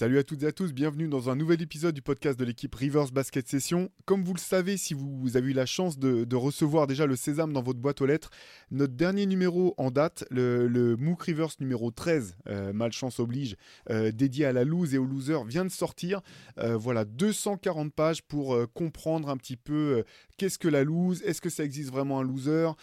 Salut à toutes et à tous, bienvenue dans un nouvel épisode du podcast de l'équipe Rivers Basket Session. Comme vous le savez, si vous avez eu la chance de, recevoir déjà le sésame dans votre boîte aux lettres, notre dernier numéro en date, le, le MOOC Rivers numéro 13, euh, malchance oblige, euh, dédié à la lose et aux losers, vient de sortir. Euh, voilà, 240 pages pour comprendre un petit peu qu'est-ce que la lose, est-ce que ça existe vraiment un loser,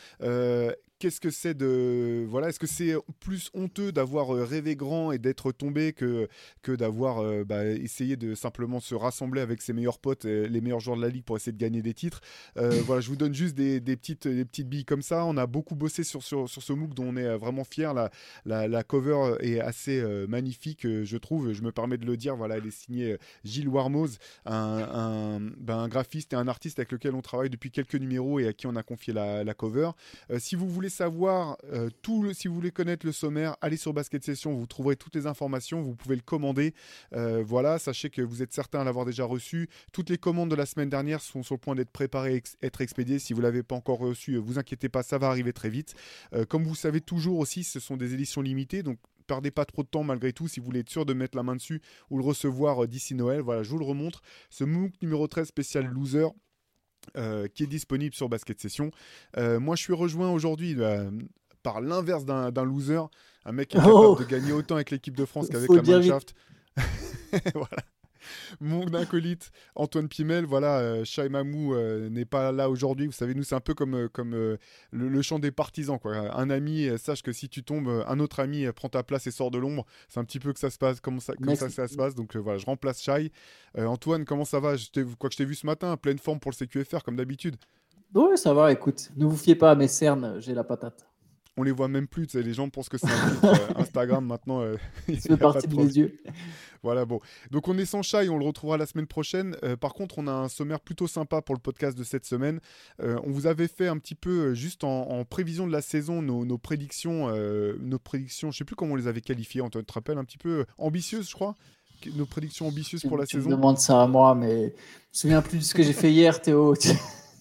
qu'est-ce que c'est de voilà est-ce que c'est plus honteux d'avoir euh, rêvé grand et d'être tombé que que d'avoir euh, bah, essayé de simplement se rassembler avec ses meilleurs potes et les meilleurs joueurs de la ligue pour essayer de gagner des titres? Euh, voilà je vous donne juste des, des petites des petites billes comme ça. On a beaucoup bossé sur sur, sur ce MOOC dont on est euh, vraiment fier. La, la, la cover est assez euh, magnifique euh, je trouve. Je me permets de le dire voilà elle est signée euh, Gilles Warmoz un, un, ben, un graphiste et un artiste avec lequel on travaille depuis quelques numéros et à qui on a confié la, la cover. Euh, si vous voulez savoir euh, tout, si vous voulez connaître le sommaire, allez sur Basket Session, vous trouverez toutes les informations, vous pouvez le commander. Euh, voilà, sachez que vous êtes certain à l'avoir déjà reçu. Toutes les commandes de la semaine dernière sont sur le point d'être préparées, ex être expédiées. Si vous l'avez pas encore reçu, euh, vous inquiétez pas, ça va arriver très vite. Comme vous savez toujours aussi, ce sont des éditions limitées, donc perdez pas trop de temps malgré tout si vous voulez être sûr de mettre la main dessus ou le recevoir d'ici Noël. Voilà, je vous le remontre. Ce MOOC numéro 13 spécial loser. Euh, qui est disponible sur Basket Session. Euh, moi, je suis rejoint aujourd'hui euh, par l'inverse d'un loser, un mec qui est capable Oh. de gagner autant avec l'équipe de France qu'avec la. Mannschaft. voilà. Mon acolyte Antoine Pimel, voilà, euh, Mamou euh, n'est pas là aujourd'hui. Vous savez, nous, c'est un peu comme, euh, comme euh, le, le chant des partisans. Quoi. Un ami, sache que si tu tombes, un autre ami prend ta place et sort de l'ombre. C'est un petit peu que ça se passe, comme ça, comme ça, se passe. Donc voilà, je remplace Shai. Antoine, comment ça va? Je Quoi que je t'ai vu ce matin, pleine forme pour le CQFR, comme d'habitude. Ouais, ça va, écoute. Ne vous fiez pas à mes cernes, j'ai la patate. On les voit même plus, les gens pensent que c'est euh, Instagram maintenant. euh, pas partie de mes yeux. Voilà, bon. Donc on est sans chat et on le retrouvera la semaine prochaine. Euh, par contre, on a un sommaire plutôt sympa pour le podcast de cette semaine. Euh, on vous avait fait un petit peu, euh, juste en, en prévision de la saison, nos, nos prédictions, nos prédictions, je sais plus comment on les avait qualifiées, Antoine, tu te rappelles, un petit peu ambitieuses, je crois? Nos prédictions ambitieuses pour la tu me saison? demandes ça à moi, mais je me souviens plus de ce que j'ai fait hier, Théo.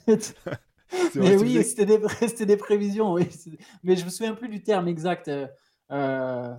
Mais oui, c'était des, c'était des prévisions, oui. Mais je me souviens plus du terme exact. Euh, euh,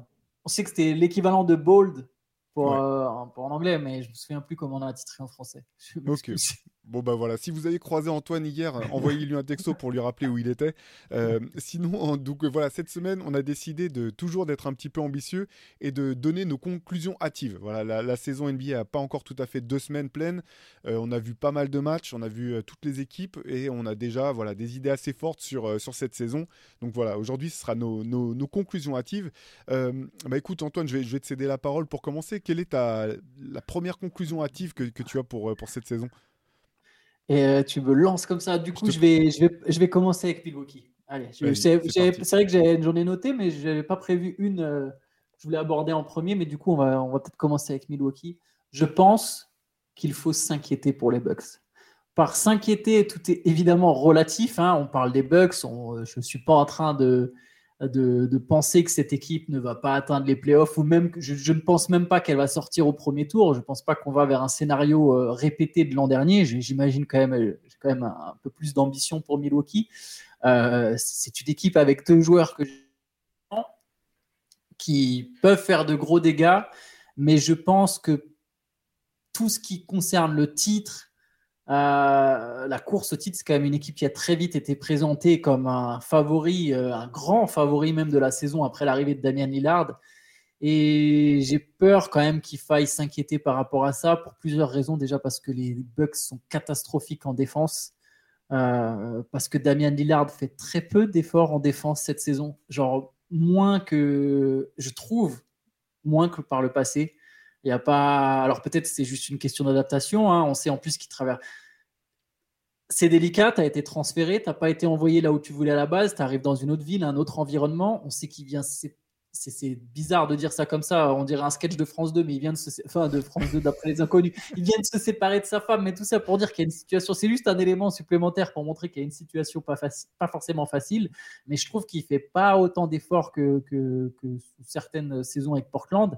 on sait que c'était l'équivalent de bold pour, Ouais. euh, en, pour en anglais, mais je me souviens plus comment on a titré en français. Je m'excuse. Bon bah voilà, si vous avez croisé Antoine hier, euh, envoyez-lui un texto pour lui rappeler où il était. Euh, sinon, donc euh, voilà, cette semaine, on a décidé de toujours d'être un petit peu ambitieux et de donner nos conclusions hâtives. Voilà, la, saison NBA a pas encore tout à fait deux semaines pleines. On a vu pas mal de matchs, on a vu toutes les équipes et on a déjà voilà des idées assez fortes sur sur cette saison. Donc voilà, aujourd'hui, ce sera nos, nos, conclusions hâtives. Bah écoute Antoine, je vais, je vais te céder la parole pour commencer. Quelle est ta la première conclusion hâtive que, que tu as pour, pour cette saison? Et euh, tu me lances comme ça. Du coup, te- je, vais, je, vais, je vais commencer avec Milwaukee. Allez, je- c'est vrai que j'avais- j'en ai noté, mais je n'avais pas prévu une. euh, je voulais aborder en premier, mais du coup, on va, on va peut-être commencer avec Milwaukee. Je pense qu'il faut s'inquiéter pour les Bucks. Par s'inquiéter, tout est évidemment relatif. hein. On parle des Bucks. on- je ne suis pas en train de, de, penser que cette équipe ne va pas atteindre les playoffs, ou même je, je ne pense même pas qu'elle va sortir au premier tour. Je ne pense pas qu'on va vers un scénario euh, répété de l'an dernier. J'imagine quand même, euh, quand même un, peu plus d'ambition pour Milwaukee. Euh, c'est une équipe avec deux joueurs qui peuvent faire de gros dégâts, mais je pense que tout ce qui concerne le titre, euh, la course au titre, c'est quand même une équipe qui a très vite été présentée comme un favori, euh, un grand favori même de la saison après l'arrivée de Damian Lillard. Et j'ai peur quand même qu'il faille s'inquiéter par rapport à ça pour plusieurs raisons. Déjà parce que les Bucks sont catastrophiques en défense. Euh, parce que Damian Lillard fait très peu d'efforts en défense cette saison. Genre moins que, je trouve, moins que par le passé. Il y a pas. Alors peut-être c'est juste une question d'adaptation. hein. On sait en plus qu'il traverse. C'est délicat, tu as été transféré, tu n'as pas été envoyé là où tu voulais à la base, tu arrives dans une autre ville, un autre environnement. On sait qu'il vient. C'est bizarre de dire ça comme ça. On dirait un sketch de France 2, mais il vient de se, enfin de France 2 d'après les inconnus. Il vient de se séparer de sa femme, mais tout ça pour dire qu'il y a une situation. C'est juste un élément supplémentaire pour montrer qu'il y a une situation pas, facile, pas forcément facile. Mais je trouve qu'il fait pas autant d'efforts que, certaines saisons avec Portland.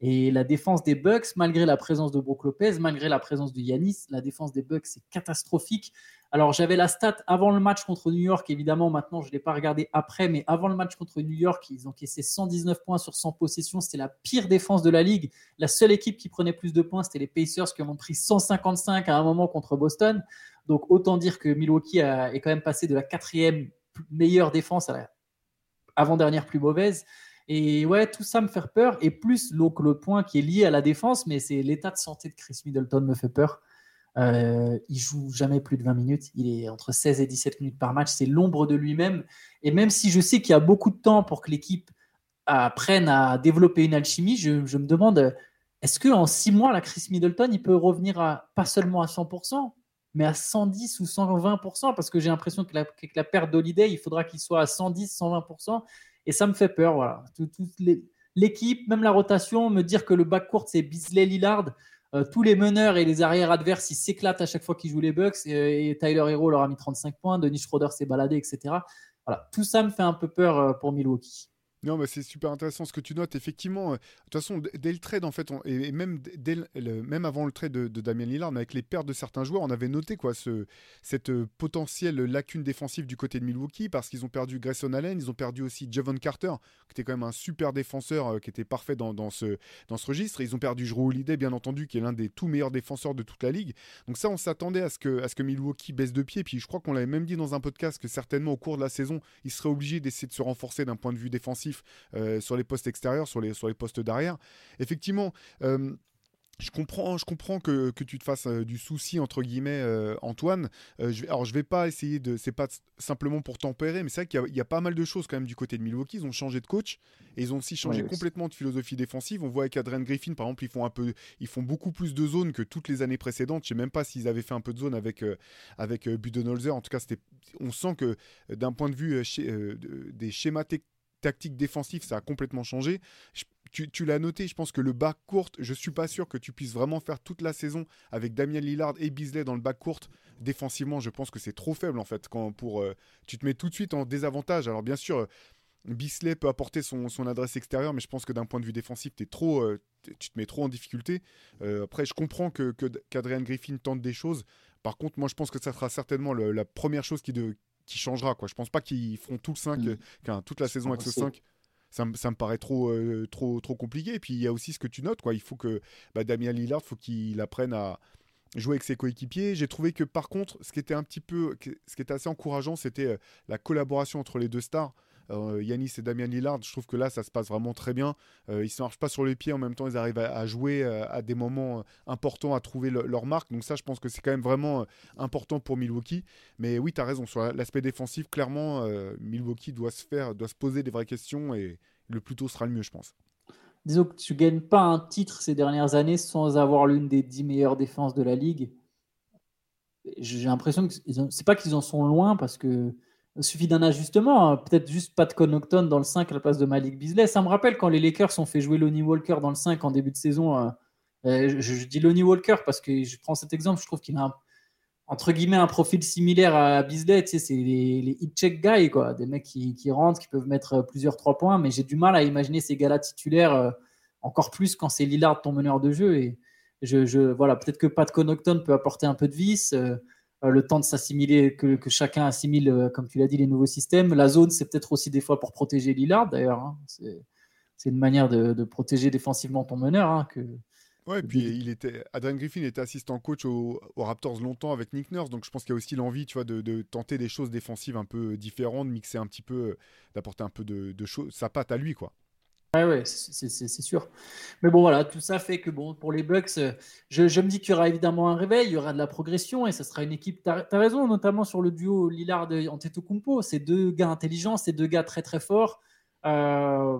Et la défense des Bucks, malgré la présence de Brook Lopez, malgré la présence de Yanis, la défense des Bucks c'est catastrophique. Alors j'avais la stat avant le match contre New York, évidemment maintenant je ne l'ai pas regardé après, mais avant le match contre New York, ils ont caissé 119 points sur 100 possessions, c'était la pire défense de la ligue. La seule équipe qui prenait plus de points, c'était les Pacers qui ont pris 155 à un moment contre Boston. Donc autant dire que Milwaukee est quand même passé de la quatrième meilleure défense à la avant-dernière plus mauvaise. Et ouais, tout ça me fait peur. Et plus le point qui est lié à la défense, mais c'est l'état de santé de Chris Middleton me fait peur. Euh, il joue jamais plus de 20 minutes. Il est entre 16 et 17 minutes par match. C'est l'ombre de lui-même. Et même si je sais qu'il y a beaucoup de temps pour que l'équipe apprenne à développer une alchimie, je, me demande est-ce qu'en 6 mois, la Chris Middleton, il peut revenir à pas seulement à 100%, mais à 110 ou 120% Parce que j'ai l'impression que que la perte d'Holiday, il faudra qu'il soit à 110, 120%. Et ça me fait peur. Voilà. L'équipe, même la rotation, me dire que le back court, c'est Bisley Lillard. Euh, tous les meneurs et les arrières adverses, ils s'éclatent à chaque fois qu'ils jouent les Bucks. Et, Tyler Hero leur a mis 35 points. Denis Schroeder s'est baladé, etc. Voilà. Tout ça me fait un peu peur euh, pour Milwaukee. Non, mais c'est super intéressant ce que tu notes. Effectivement, euh, de toute façon, dès le trade, en fait, et même, avant le trade de, Damien Lillard, avec les pertes de certains joueurs, on avait noté quoi, ce, cette euh, potentielle lacune défensive du côté de Milwaukee parce qu'ils ont perdu Grayson Allen, ils ont perdu aussi Javon Carter, qui était quand même un super défenseur, euh, qui était parfait dans, ce, registre. ils ont perdu Drew Holiday, bien entendu, qui est l'un des tout meilleurs défenseurs de toute la ligue. Donc ça, on s'attendait à, ce que, à ce que Milwaukee baisse de pied. Puis je crois qu'on l'avait même dit dans un podcast que certainement au cours de la saison, ils seraient obligés d'essayer de se renforcer d'un point de vue défensif sur les postes extérieurs, sur les, sur les postes d'arrière. Effectivement, euh, je comprends, je comprends que, que tu te fasses euh, du souci entre guillemets, euh, Antoine. je, alors je vais pas essayer de, c'est pas simplement pour tempérer, mais c'est vrai qu'il y, a pas mal de choses quand même du côté de Milwaukee. Ils ont changé de coach et ils ont aussi changé complètement de philosophie défensive. On voit avec Adrian Griffin, par exemple, ils font un peu, ils font beaucoup plus de zones que toutes les années précédentes. Je sais même pas s'ils avaient fait un peu de zone avec avec Budenholzer. En tout cas, c'était, on sent que d'un point de vue des schémas tactique défensif, ça a complètement changé. tu, l'as noté, je pense que le bac court, je suis pas sûr que tu puisses vraiment faire toute la saison avec Damien Lillard et Bisley dans le bac court. Défensivement, je pense que c'est trop faible en fait. Quand pour, euh, tu te mets tout de suite en désavantage. Alors bien sûr, Bisley peut apporter son, adresse extérieure, mais je pense que d'un point de vue défensif, trop, euh, tu te mets trop en difficulté. Euh, après, je comprends que qu'Adrian Griffin tente des choses. Par contre, moi, je pense que ça sera certainement la première chose qui, de, qui changera. Quoi. Je pense pas qu'ils feront tout le 5, mm. toute la saison avec ce 5. Ça, ça, me paraît trop, euh, trop, trop compliqué. Et puis il y a aussi ce que tu notes. Quoi. Il faut que bah, Damien Lillard, faut qu'il apprenne à jouer avec ses coéquipiers. J'ai trouvé que par contre, ce qui était un petit peu, ce qui était assez encourageant, c'était euh, la collaboration entre les deux stars. Euh, Yanis et Damien Lillard, je trouve que là, ça se passe vraiment très bien. Euh, ils ne se marchent pas sur les pieds, en même temps, ils arrivent à, jouer euh, à des moments importants, à trouver leur marque. Donc ça, je pense que c'est quand même vraiment important pour Milwaukee. Mais oui, tu as raison, sur l'aspect défensif, clairement, Milwaukee doit se faire, doit se poser des vraies questions et le plus tôt sera le mieux, je pense. Disons que tu gagnes pas un titre ces dernières années sans avoir l'une des dix meilleures défenses de la ligue. J'ai l'impression que c'est pas qu'ils en sont loin parce que suffit d'un ajustement, hein. peut-être juste de Connaughton dans le 5 à la place de Malik Beasley. Ça me rappelle quand les Lakers ont fait jouer Lonnie Walker dans le 5 en début de saison. Euh, euh, je, dis Lonnie Walker parce que je prends cet exemple, je trouve qu'il a un, entre guillemets un profil similaire à Beasley. Tu sais, c'est les, hit-check guys, quoi. des mecs qui, rentrent, qui peuvent mettre plusieurs trois points, mais j'ai du mal à imaginer ces gars-là titulaires euh, encore plus quand c'est Lillard ton meneur de jeu. Et je, voilà, peut-être que Pat Connaughton peut apporter un peu de vis. Euh, le temps de s'assimiler, que, chacun assimile, euh, comme tu l'as dit, les nouveaux systèmes. La zone, c'est peut-être aussi des fois pour protéger Lillard, d'ailleurs. Hein. C'est une manière de, protéger défensivement ton meneur. Hein, que, Ouais, et puis il était, Adrian Griffin était assistant coach aux Raptors longtemps avec Nick Nurse, donc je pense qu'il y a aussi l'envie, tu vois, de, tenter des choses défensives un peu différentes, mixer un petit peu, d'apporter un peu de, de choses, sa patte à lui, quoi. Ouais, ouais, c'est sûr. Mais bon, voilà, tout ça fait que bon, pour les Bucks, euh, je, me dis qu'il y aura évidemment un réveil, il y aura de la progression et ça sera une équipe. Tu as, raison, notamment sur le duo Lillard-Antetokounmpo. C'est deux gars intelligents, c'est deux gars très très forts. Euh,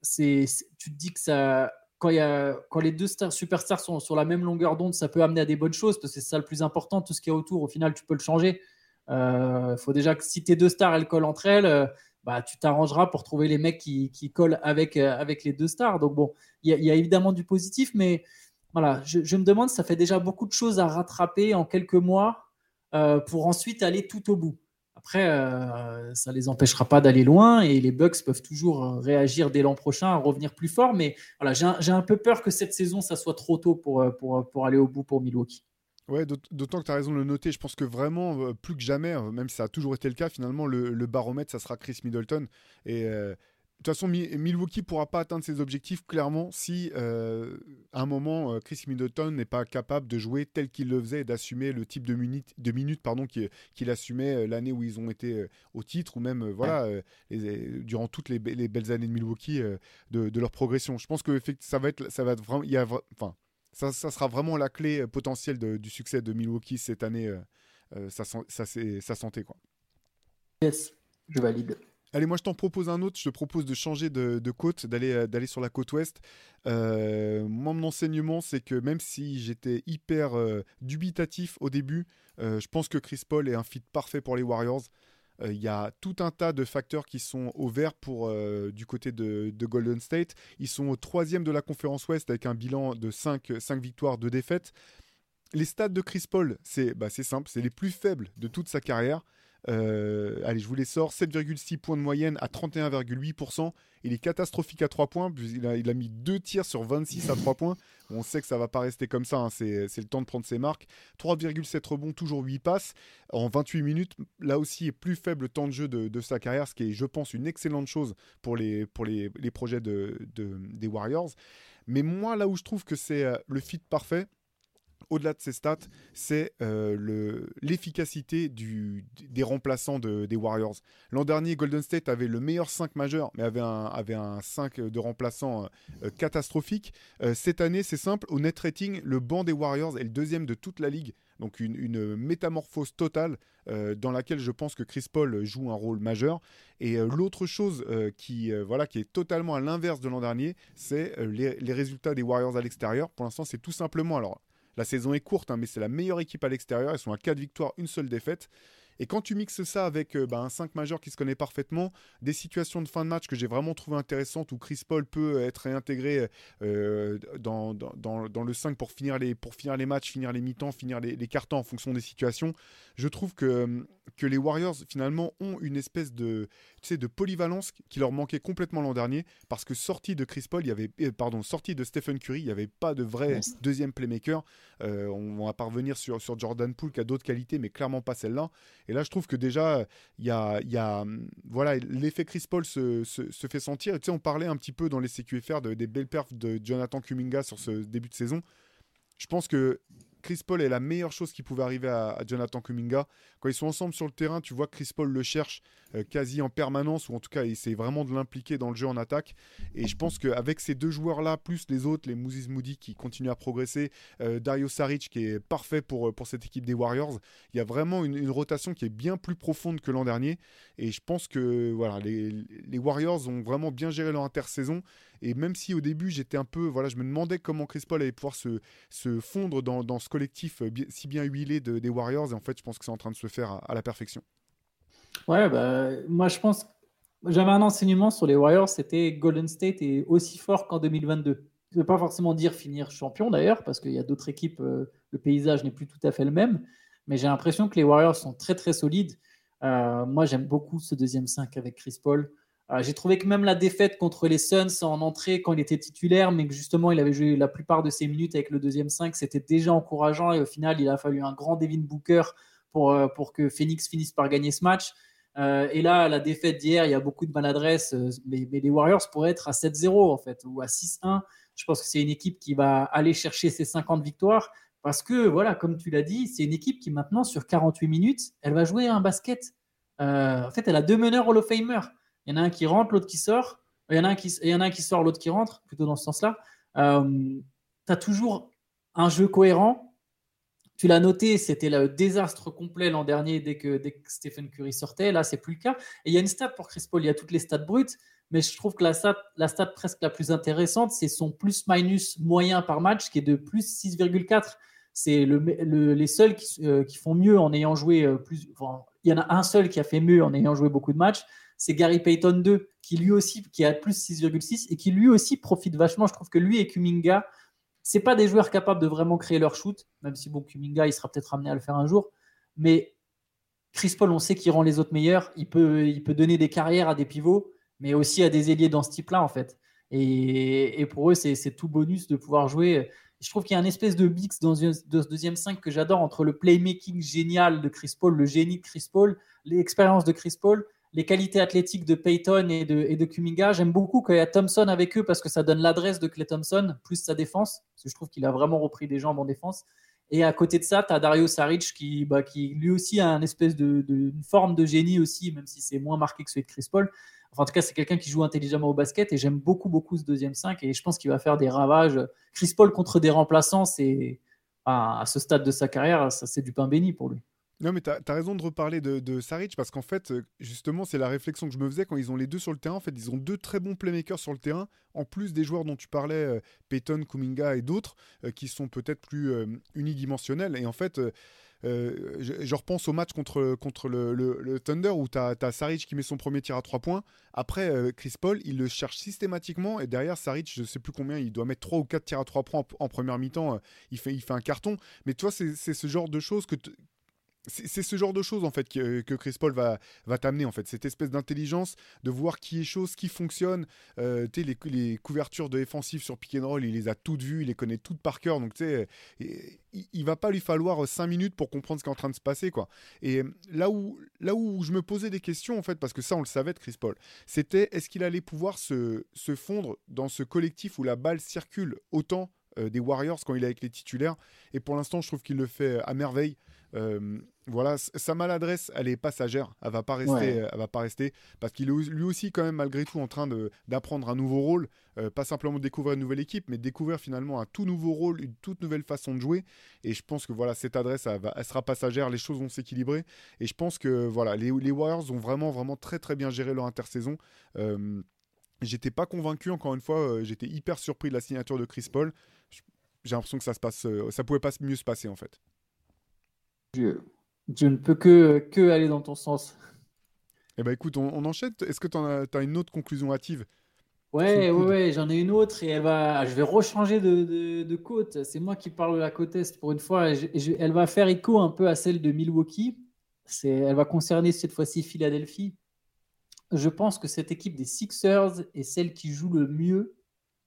c'est tu te dis que ça, quand, y a, quand les deux stars, superstars sont sur la même longueur d'onde, ça peut amener à des bonnes choses parce que c'est ça le plus important. Tout ce qui est autour, au final, tu peux le changer. Il euh, faut déjà que si tes deux stars elles collent entre elles bah, tu t'arrangeras pour trouver les mecs qui, collent avec, euh, avec les deux stars. Donc bon, il y, a évidemment du positif, mais voilà, je, me demande, ça fait déjà beaucoup de choses à rattraper en quelques mois euh, pour ensuite aller tout au bout. Après, euh, ça ne les empêchera pas d'aller loin et les Bucks peuvent toujours réagir dès l'an prochain, revenir plus fort. Mais voilà, j'ai un, peu peur que cette saison, ça soit trop tôt pour aller au bout pour Milwaukee. Ouais, d'autant que tu as raison de le noter. Je pense que vraiment, euh, plus que jamais, hein, même si ça a toujours été le cas, finalement, le, baromètre, ça sera Chris Middleton. Et euh, de toute façon, Milwaukee ne pourra pas atteindre ses objectifs, clairement, si euh, à un moment, Chris Middleton n'est pas capable de jouer tel qu'il le faisait et d'assumer le type de, minutes, de minutes pardon, qu'il assumait l'année où ils ont été au titre, ou même voilà, durant toutes les, belles années de Milwaukee, de, leur progression. Je pense que ça va être, ça va être vraiment. Il y a, enfin, ça, sera vraiment la clé euh, potentielle du succès de Milwaukee cette année, euh, euh, ça, ça c'est sa santé. Quoi. Yes, je valide. Allez, moi je t'en propose un autre. Je te propose de changer de, côte, d'aller d'aller sur la côte ouest. moi, mon enseignement, c'est que même si j'étais hyper dubitatif au début, je pense que Chris Paul est un fit parfait pour les Warriors. Il euh, y a tout un tas de facteurs qui sont au vert pour, euh, du côté de, Golden State. Ils sont au troisième de la conférence Ouest avec un bilan de 5, 5 victoires, 2 défaites. Les stats de Chris Paul, c'est bah, simple, c'est les plus faibles de toute sa carrière. Euh, allez, je vous les sors. 7,6 points de moyenne à 31,8%. Il est catastrophique à 3 points. Il a, il a mis 2 tirs sur 26 à 3 points. On sait que ça va pas rester comme ça. Hein. C'est le temps de prendre ses marques. 3,7 rebonds, toujours 8 passes. En 28 minutes, là aussi, est plus faible temps de jeu de, sa carrière, ce qui est, je pense, une excellente chose pour les, pour les, les projets de, des Warriors. Mais moi, là où je trouve que c'est euh, le fit parfait, au-delà de ces stats, c'est euh, l'efficacité des remplaçants des Warriors. L'an dernier, Golden State avait le meilleur 5 majeur, mais avait un, avait un 5 de remplaçants euh, catastrophique. Euh, cette année, c'est simple, au net rating, le banc des Warriors est le deuxième de toute la ligue. Donc une, métamorphose totale dans laquelle je pense que Chris Paul joue un rôle majeur. Et l'autre chose qui, voilà, qui est totalement à l'inverse de l'an dernier, c'est les, résultats des Warriors à l'extérieur. Pour l'instant, c'est tout simplement... la saison est courte, hein, mais c'est la meilleure équipe à l'extérieur. Ils sont à 4 victoires, une seule défaite. Et quand tu mixes ça avec euh, bah, un 5 majeur qui se connaît parfaitement, des situations de fin de match que j'ai vraiment trouvé intéressantes où Chris Paul peut être réintégré euh, dans, le 5 pour finir les, matchs, finir les mi-temps, finir les, cartons en fonction des situations, je trouve que les Warriors finalement ont une espèce de, de polyvalence qui leur manquait complètement l'an dernier parce que sorti de Chris Paul, il y avait, euh, pardon, sorti de Stephen Curry, il n'y avait pas de vrai deuxième playmaker. on va pas revenir sur, sur Jordan Poole qui a d'autres qualités, mais clairement pas celle-là. Et là, je trouve que déjà, il y a, y a voilà, l'effet Chris Paul se, se, fait sentir. tu sais, on parlait un petit peu dans les CQFR de, des belles perfs de Jonathan Kuminga sur ce début de saison. Je pense que Chris Paul est la meilleure chose qui pouvait arriver à, Jonathan Kuminga. Quand ils sont ensemble sur le terrain, tu vois que Chris Paul le cherche euh, quasi en permanence, ou en tout cas, il essaie vraiment de l'impliquer dans le jeu en attaque. Et je pense qu'avec ces deux joueurs-là, plus les autres, les Moses Moody qui continuent à progresser, euh, Dario Saric qui est parfait pour, euh, pour cette équipe des Warriors, il y a vraiment une, rotation qui est bien plus profonde que l'an dernier. Et je pense que voilà, les Warriors ont vraiment bien géré leur intersaison. Et même si au début j'étais un peu, voilà, je me demandais comment Chris Paul allait pouvoir se, fondre dans, ce collectif euh, si bien huilé de, des Warriors, et en fait je pense que c'est en train de se faire à, la perfection. Ouais, bah, moi je pense, j'avais un enseignement sur les Warriors, c'était Golden State est aussi fort qu'en 2022. Je ne veux pas forcément dire finir champion d'ailleurs, parce qu'il y a d'autres équipes, euh, le paysage n'est plus tout à fait le même, mais j'ai l'impression que les Warriors sont très très solides. Euh, moi j'aime beaucoup ce deuxième 5 avec Chris Paul. Euh, j'ai trouvé que même la défaite contre les Suns en entrée quand il était titulaire, mais que justement il avait joué la plupart de ses minutes avec le deuxième 5, c'était déjà encourageant et au final il a fallu un grand Devin Booker pour, euh, pour que Phoenix finisse par gagner ce match. Euh, et là, la défaite d'hier, il y a beaucoup de maladresse, mais, les Warriors pourraient être à 7-0 en fait, ou à 6-1. Je pense que c'est une équipe qui va aller chercher ses 50 victoires parce que, voilà, comme tu l'as dit, c'est une équipe qui maintenant, sur 48 minutes, elle va jouer un basket. en fait, elle a deux meneurs Hall of Famer. Il y en a un qui rentre, l'autre qui sort. Il y en a un qui, il y en a un qui sort, l'autre qui rentre, plutôt dans ce sens-là. Euh, tu as toujours un jeu cohérent. Tu l'as noté, c'était le désastre complet l'an dernier dès que, dès que Stephen Curry sortait. Là, c'est plus le cas. Et il y a une stat pour Chris Paul. Il y a toutes les stats brutes. Mais je trouve que la stat, la presque la plus intéressante, c'est son plus-minus moyen par match qui est de plus 6,4. c'est le, le- les seuls qui, euh, qui font mieux en ayant joué euh, plus. il y en a un seul qui a fait mieux en ayant joué beaucoup de matchs, c'est Gary Payton 2, qui lui aussi qui a plus 6,6 et qui lui aussi profite vachement. Je trouve que lui et Kuminga, c'est pas des joueurs capables de vraiment créer leur shoot, même si bon Kuminga il sera peut-être amené à le faire un jour, mais Chris Paul, on sait qu'il rend les autres meilleurs. Il peut, il peut donner des carrières à des pivots, mais aussi à des ailiers dans ce type-là, en fait. Et, et pour eux, c'est tout bonus de pouvoir jouer. Je trouve qu'il y a une espèce de mix dans ce deuxième 5 que j'adore entre le playmaking génial de Chris Paul, le génie de Chris Paul, l'expérience de Chris Paul, les qualités athlétiques de Peyton et de, et Kuminga. J'aime beaucoup qu'il y a Thompson avec eux parce que ça donne l'adresse de Clay Thompson, plus sa défense, parce que je trouve qu'il a vraiment repris des jambes en défense. Et à côté de ça, tu as Dario Saric qui, bah, qui lui aussi a une espèce de, forme de génie aussi, même si c'est moins marqué que celui de Chris Paul. En tout cas, c'est quelqu'un qui joue intelligemment au basket et j'aime beaucoup, beaucoup ce deuxième 5 et je pense qu'il va faire des ravages. Chris Paul contre des remplaçants, c'est à à ce stade de sa carrière, ça c'est du pain béni pour lui. Non, mais tu as, raison de reparler de, de Saric parce qu'en fait, euh, justement, c'est la réflexion que je me faisais quand ils ont les deux sur le terrain. En fait, ils ont deux très bons playmakers sur le terrain, en plus des joueurs dont tu parlais, euh, Peyton, Kuminga et d'autres, euh, qui sont peut-être plus unidimensionnels. Et en fait, je, repense au match contre, contre le, Thunder où tu as, Saric qui met son premier tir à 3 points. Après, Chris Paul, il le cherche systématiquement. Et derrière, Saric, je sais plus combien, il doit mettre 3 ou 4 tirs à 3 points en, première mi-temps. il, fait, il fait un carton. Mais toi, c'est ce genre de choses que. C'est ce genre de choses en fait que, que Chris Paul va, va t'amener en fait. Cette espèce d'intelligence de voir qui est chose qui fonctionne. Euh, les, couvertures de défensives sur pick and roll il les a toutes vues il les connaît toutes par cœur. Donc tu et- il, il va pas lui falloir 5 minutes pour comprendre ce qui est en train de se passer quoi. Et euh, là où là où je me posais des questions en fait parce que ça on le savait de Chris Paul c'était est-ce qu'il allait pouvoir se, se fondre dans ce collectif où la balle circule autant euh, des Warriors quand il est avec les titulaires? Et pour l'instant je trouve qu'il le fait à merveille euh, voilà, sa maladresse, elle est passagère. Elle va pas rester, Ouais. euh, elle va pas rester, parce qu'il est lui aussi quand même malgré tout en train d'apprendre un nouveau rôle, euh, pas simplement découvrir une nouvelle équipe, mais découvrir finalement un tout nouveau rôle, une toute nouvelle façon de jouer. Et je pense que voilà, cette adresse, elle, va- elle sera passagère, les choses vont s'équilibrer. Et je pense que voilà, les, les Warriors ont vraiment, vraiment très, très bien géré leur intersaison. Euh, J'étais pas convaincu, encore une fois, j'étais hyper surpris de la signature de Chris Paul. J'ai l'impression que ça se passe, ça pouvait pas mieux se passer en fait. Je, je ne peux que, que aller dans ton sens. Eh ben écoute, on, on enchaîne. Est-ce que tu as, une autre conclusion hâtive? Ouais, ouais, j'en ai une autre et elle va, je vais rechanger de, de, de côte. C'est moi qui parle de la côte Est pour une fois. Je- je- elle va faire écho un peu à celle de Milwaukee. C'est, elle va concerner cette fois-ci Philadelphie. Je pense que cette équipe des Sixers est celle qui joue le mieux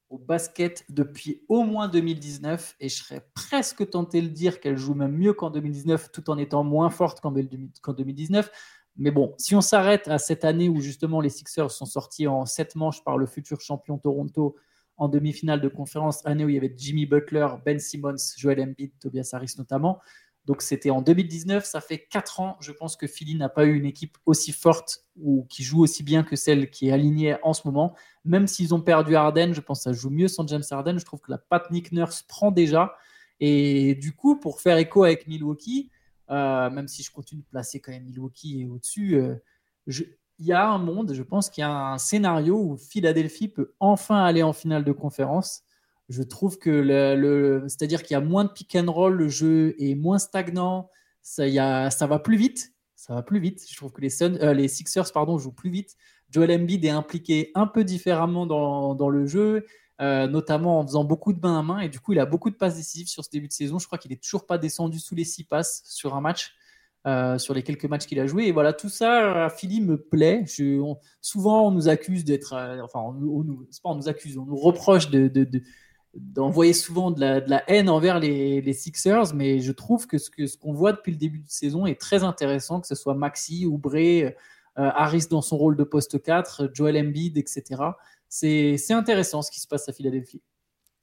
au basket depuis au moins 2019 et je serais presque tenté de dire qu'elle joue même mieux qu'en 2019 tout en étant moins forte qu'en qu'en 2019. Mais bon, si on s'arrête à cette année où justement les Sixers sont sortis en sept manches par le futur champion Toronto en demi-finale de conférence, année où il y avait Jimmy Butler, Ben Simmons, Joel Embiid, Tobias Harris notamment. Donc c'était en 2019, ça fait quatre ans. Je pense que Philly n'a pas eu une équipe aussi forte ou qui joue aussi bien que celle qui est alignée en ce moment. Même s'ils ont perdu Harden, je pense que ça joue mieux sans James Harden. Je trouve que la patte Nick Nurse prend déjà. Et du coup, pour faire écho avec Milwaukee, euh, même si je continue de placer quand même Milwaukee au-dessus, euh, il y a un monde, je pense qu'il y a un scénario où Philadelphie peut enfin aller en finale de conférence. Je trouve que le, c'est-à-dire qu'il y a moins de pick and roll, le jeu est moins stagnant, ça, y a, ça va plus vite, ça va plus vite. Je trouve que les, Suns- euh, les Sixers pardon, jouent plus vite. Joel Embiid est impliqué un peu différemment dans, dans le jeu, euh, notamment en faisant beaucoup de main à main. Et du coup, il a beaucoup de passes décisives sur ce début de saison. Je crois qu'il est toujours pas descendu sous les six passes sur un match, euh, sur les quelques matchs qu'il a joué. Et voilà, tout ça, Philly me plaît. Souvent, on nous accuse d'être, enfin, on, on pas on nous accuse, on nous reproche de- d'envoyer souvent de la, de la haine envers les, les Sixers, mais je trouve que ce, que ce qu'on voit depuis le début de saison est très intéressant, que ce soit Maxi, Oubre, euh, Harris dans son rôle de poste 4, Joel Embiid, etc. C'est, intéressant ce qui se passe à Philadelphie.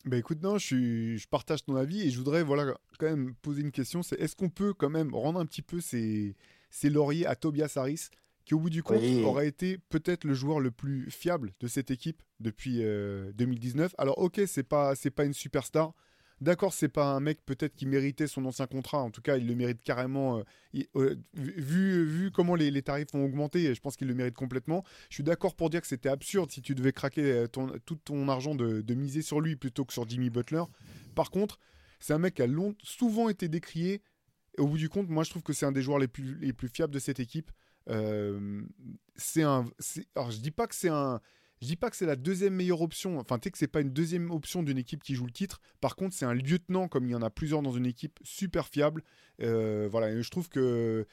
Bah écoute, non, je, je partage ton avis et je voudrais voilà, quand même poser une question. C'est est-ce qu'on peut quand même rendre un petit peu ces, ces lauriers à Tobias Harris, qui au bout du compte Oui. aurait été peut-être le joueur le plus fiable de cette équipe depuis euh, 2019. Alors ok, c'est pas c'est pas une superstar. D'accord, c'est pas un mec peut-être qui méritait son ancien contrat. En tout cas, il le mérite carrément. euh, il- euh, vu, vu comment les, les tarifs ont augmenté, je pense qu'il le mérite complètement. Je suis d'accord pour dire que c'était absurde si tu devais craquer euh, ton- tout ton argent de, de miser sur lui plutôt que sur Jimmy Butler. Par contre, C'est un mec qui a long, souvent été décrié. Et au bout du compte, moi, je trouve que c'est un des joueurs les plus, les plus fiables de cette équipe. C'est un. Alors, je dis pas que c'est un. Je dis pas que c'est la deuxième meilleure option. Enfin, tu sais que c'est pas une deuxième option d'une équipe qui joue le titre. Par contre, c'est un lieutenant, comme il y en a plusieurs dans une équipe, super fiable. Voilà, et je trouve que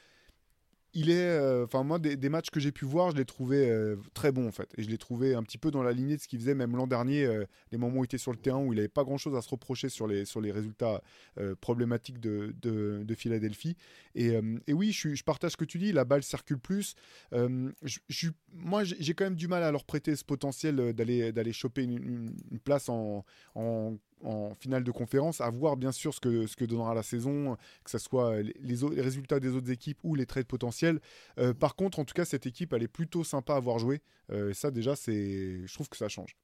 il est, euh, enfin moi, des, matchs que j'ai pu voir, je l'ai trouvé euh, très bon en fait, et je l'ai trouvé un petit peu dans la lignée de ce qu'il faisait même l'an dernier, euh, les moments où il était sur le terrain, où il n'avait pas grand-chose à se reprocher sur les sur les résultats problématiques de, de, Philadelphie. Et, oui, je, partage ce que tu dis, la balle circule plus. Moi, j'ai quand même du mal à leur prêter ce potentiel d'aller d'aller choper une, place en en finale de conférence, à voir bien sûr ce que, ce que donnera la saison, que ce soit les, les, résultats des autres équipes ou les trades potentiels. Euh, par contre, en tout cas, cette équipe, elle est plutôt sympa à voir jouer. Euh, ça, déjà, c'est, je trouve que ça change.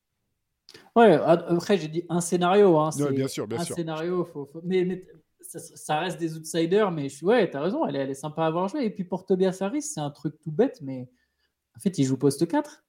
Ouais, après, j'ai dit un scénario. Hein, bien sûr, bien un sûr. scénario, Mais, ça, reste des outsiders, mais je suis, ouais, t'as raison, elle est, elle est sympa à avoir joué. Et puis pour Tobias Harris, c'est un truc tout bête, mais en fait, il joue poste 4.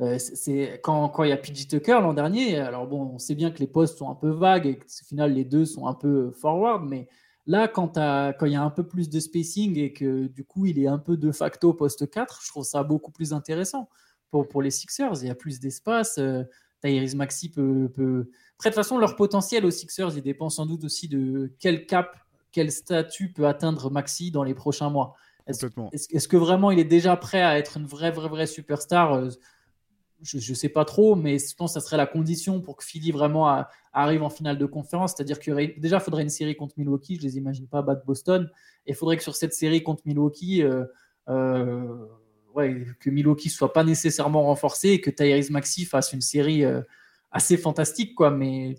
Euh, c'est quand, quand il y a PG Tucker l'an dernier, alors bon, on sait bien que les postes sont un peu vagues et que au final les deux sont un peu forward, mais là, quand, quand il y a un peu plus de spacing et que du coup il est un peu de facto poste 4, je trouve ça beaucoup plus intéressant pour, pour les Sixers. Il y a plus d'espace. Euh, Tyrese Maxi peut, peut. Après, de toute façon, leur potentiel aux Sixers, il dépend sans doute aussi de quel cap, quel statut peut atteindre Maxi dans les prochains mois. Est-ce est que vraiment il est déjà prêt à être une vraie, vraie, vraie superstar euh, je ne sais pas trop, mais je pense que ça serait la condition pour que Philly vraiment arrive en finale de conférence. C'est-à-dire qu'il déjà, il faudrait une série contre Milwaukee. Je ne les imagine pas battre Boston. Et il faudrait que sur cette série contre Milwaukee, euh, euh, que Milwaukee soit pas nécessairement renforcé et que Tyrese Maxi fasse une série euh, assez fantastique. Quoi. Mais,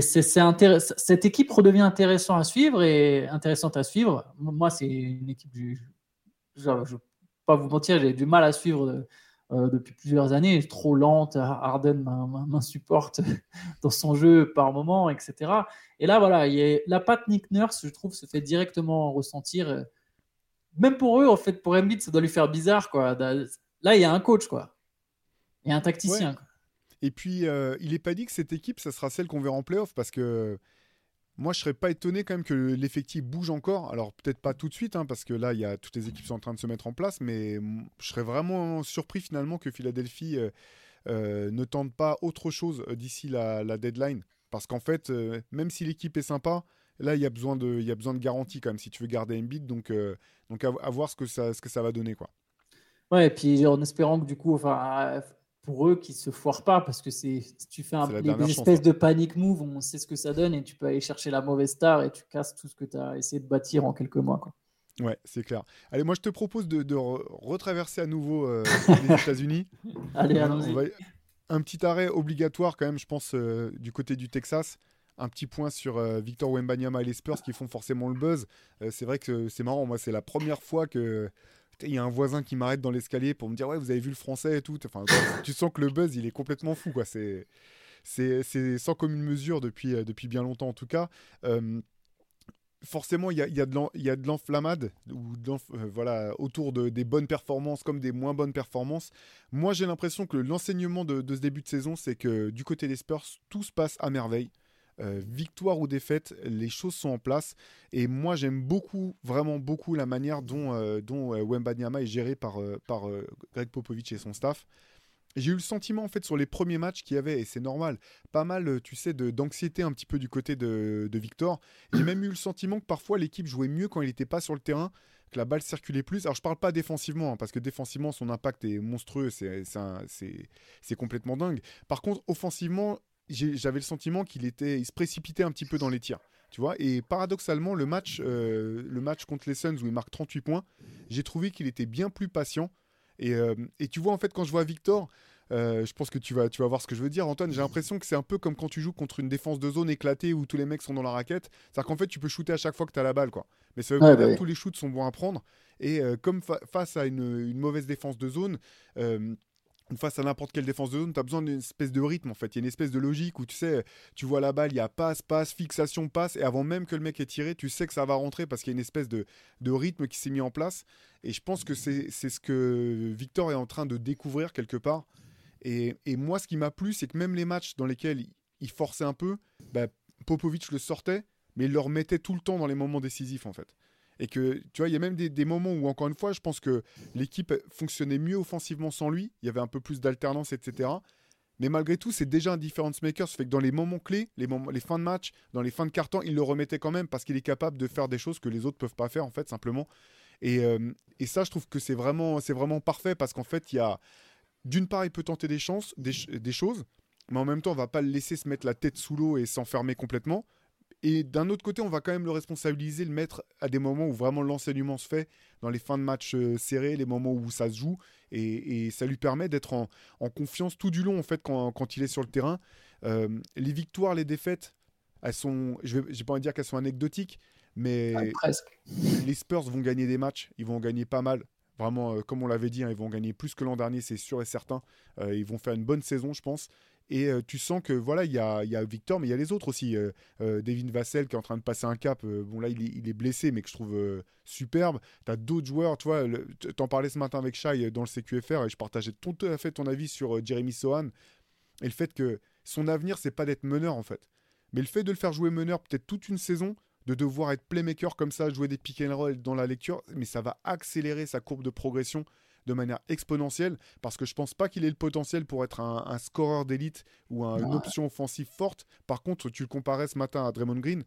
cette équipe redevient intéressante à suivre et intéressante à suivre. Moi, c'est une équipe, je ne vais pas vous mentir, j'ai du mal à suivre euh, depuis plusieurs années, trop lente, Harden m'insupporte dans son jeu par moment, etc. Et là, voilà, il y a, la patte Nick Nurse, je trouve, se fait directement ressentir. Euh, même pour eux, en fait, pour Embiid, ça doit lui faire bizarre, quoi. Là, il y a un coach, quoi. Il y a un tacticien. Et puis, euh, il n'est pas dit que cette équipe, ça sera celle qu'on verra en playoff, parce que moi, je serais pas étonné quand même que l'effectif bouge encore. Alors peut-être pas tout de suite, hein, parce que là, il y a toutes les équipes sont en train de se mettre en place, mais je serais vraiment surpris finalement que Philadelphie euh, euh, ne tente pas autre chose euh, d'ici la, deadline, parce qu'en fait, même si l'équipe est sympa, là, il y a besoin de, garantie quand même si tu veux garder Embiid, donc donc à, voir ce que ça, va donner. Ouais, et puis en espérant que du coup, enfin, pour eux qui se foirent pas parce que c'est tu fais un, des espèces de panic move, on sait ce que ça donne et tu peux aller chercher la mauvaise star et tu casses tout ce que tu as essayé de bâtir en quelques mois. Quoi. Ouais, c'est clair. Allez, moi je te propose de, retraverser à nouveau euh, les États-Unis. Allez, allons-y. Un petit arrêt obligatoire quand même, je pense, euh, du côté du Texas. Un petit point sur euh, Victor Wembanyama et les Spurs qui font forcément le buzz. c'est vrai que c'est marrant, moi c'est la première fois que il y a un voisin qui m'arrête dans l'escalier pour me dire ouais vous avez vu le français et tout. Enfin tu sens que le buzz il est complètement fou quoi. C'est c'est sans commune mesure depuis euh, depuis bien longtemps en tout cas. Forcément il y a, y a de l'enflammade euh, voilà autour de, des bonnes performances comme des moins bonnes performances. Moi j'ai l'impression que l'enseignement de, ce début de saison c'est que du côté des Spurs tout se passe à merveille euh, victoire ou défaite, les choses sont en place. Et moi, j'aime beaucoup, vraiment beaucoup, la manière dont, euh, dont euh, est géré par, par Greg Popovich et son staff. J'ai eu le sentiment, en fait, sur les premiers matchs qu'il y avait, et c'est normal, pas mal, tu sais, d'anxiété un petit peu du côté de, Victor. J'ai même eu le sentiment que parfois l'équipe jouait mieux quand il n'était pas sur le terrain, que la balle circulait plus. Alors, je parle pas défensivement, hein, parce que défensivement, son impact est monstrueux, c'est complètement dingue. Par contre, offensivement, j'avais le sentiment qu'il était, il se précipitait un petit peu dans les tirs. Tu vois, et paradoxalement, le match, euh, le match contre les Suns où il marque 38 points, j'ai trouvé qu'il était bien plus patient. Et, euh, et, tu vois, en fait, quand je vois Victor, euh, je pense que tu vas, tu vas voir ce que je veux dire, Antoine. J'ai l'impression que c'est un peu comme quand tu joues contre une défense de zone éclatée où tous les mecs sont dans la raquette. C'est-à-dire qu'en fait, tu peux shooter à chaque fois que tu as la balle. Quoi. Mais ça veut dire que tous les shoots sont bons à prendre. Et comme face à une, une, mauvaise défense de zone, face à n'importe quelle défense de zone, tu as besoin d'une espèce de rythme en fait. Il y a une espèce de logique où tu sais, tu vois la balle, il y a passe, passe, fixation, passe, et avant même que le mec ait tiré, tu sais que ça va rentrer parce qu'il y a une espèce de, de rythme qui s'est mis en place. Et je pense que c'est ce que Victor est en train de découvrir quelque part. Et, et moi, ce qui m'a plu, c'est que même les matchs dans lesquels il forçait un peu, bah, Popovic le sortait, mais il le remettait tout le temps dans les moments décisifs en fait. Et que, tu vois, il y a même des, moments où, encore une fois, je pense que l'équipe fonctionnait mieux offensivement sans lui. Il y avait un peu plus d'alternance, etc. Mais malgré tout, c'est déjà un difference maker. Ça fait que dans les moments clés, les, moments, les fins de match, dans les fins de carton, il le remettait quand même parce qu'il est capable de faire des choses que les autres peuvent pas faire, en fait, simplement. Et, euh, et ça, je trouve que c'est vraiment, vraiment parfait parce qu'en fait, il y a. D'une part, il peut tenter des, chances, des, ch- des choses, mais en même temps, on va pas le laisser se mettre la tête sous l'eau et s'enfermer complètement. Et d'un autre côté, on va quand même le responsabiliser, le mettre à des moments où vraiment l'enseignement se fait, dans les fins de match euh, serrés, les moments où ça se joue. Et, et ça lui permet d'être en, en confiance tout du long, en fait, quand, quand il est sur le terrain. Euh, les victoires, les défaites, elles sont, je n'ai pas envie de dire qu'elles sont anecdotiques, mais Ouais, presque. les Spurs vont gagner des matchs, ils vont en gagner pas mal. Vraiment, euh, comme on l'avait dit, hein, ils vont gagner plus que l'an dernier, c'est sûr et certain. Euh, ils vont faire une bonne saison, je pense. Et euh, tu sens que voilà, il y a, Victor, mais il y a les autres aussi. Euh, euh, Devin Vassell qui est en train de passer un cap. bon là, il est, blessé, mais que je trouve superbe. Tu as d'autres joueurs, tu vois. T'en parlais ce matin avec Shai dans le CQFR et je partageais tout à fait ton avis sur Jeremy Sohan et le fait que son avenir, c'est pas d'être meneur en fait. Mais le fait de le faire jouer meneur peut-être toute une saison, de devoir être playmaker comme ça, jouer des pick and roll dans la lecture, mais ça va accélérer sa courbe de progression de manière exponentielle parce que je pense pas qu'il ait le potentiel pour être un, un scoreur d'élite ou un- une option offensive forte. Par contre, tu le comparais ce matin à Draymond Green.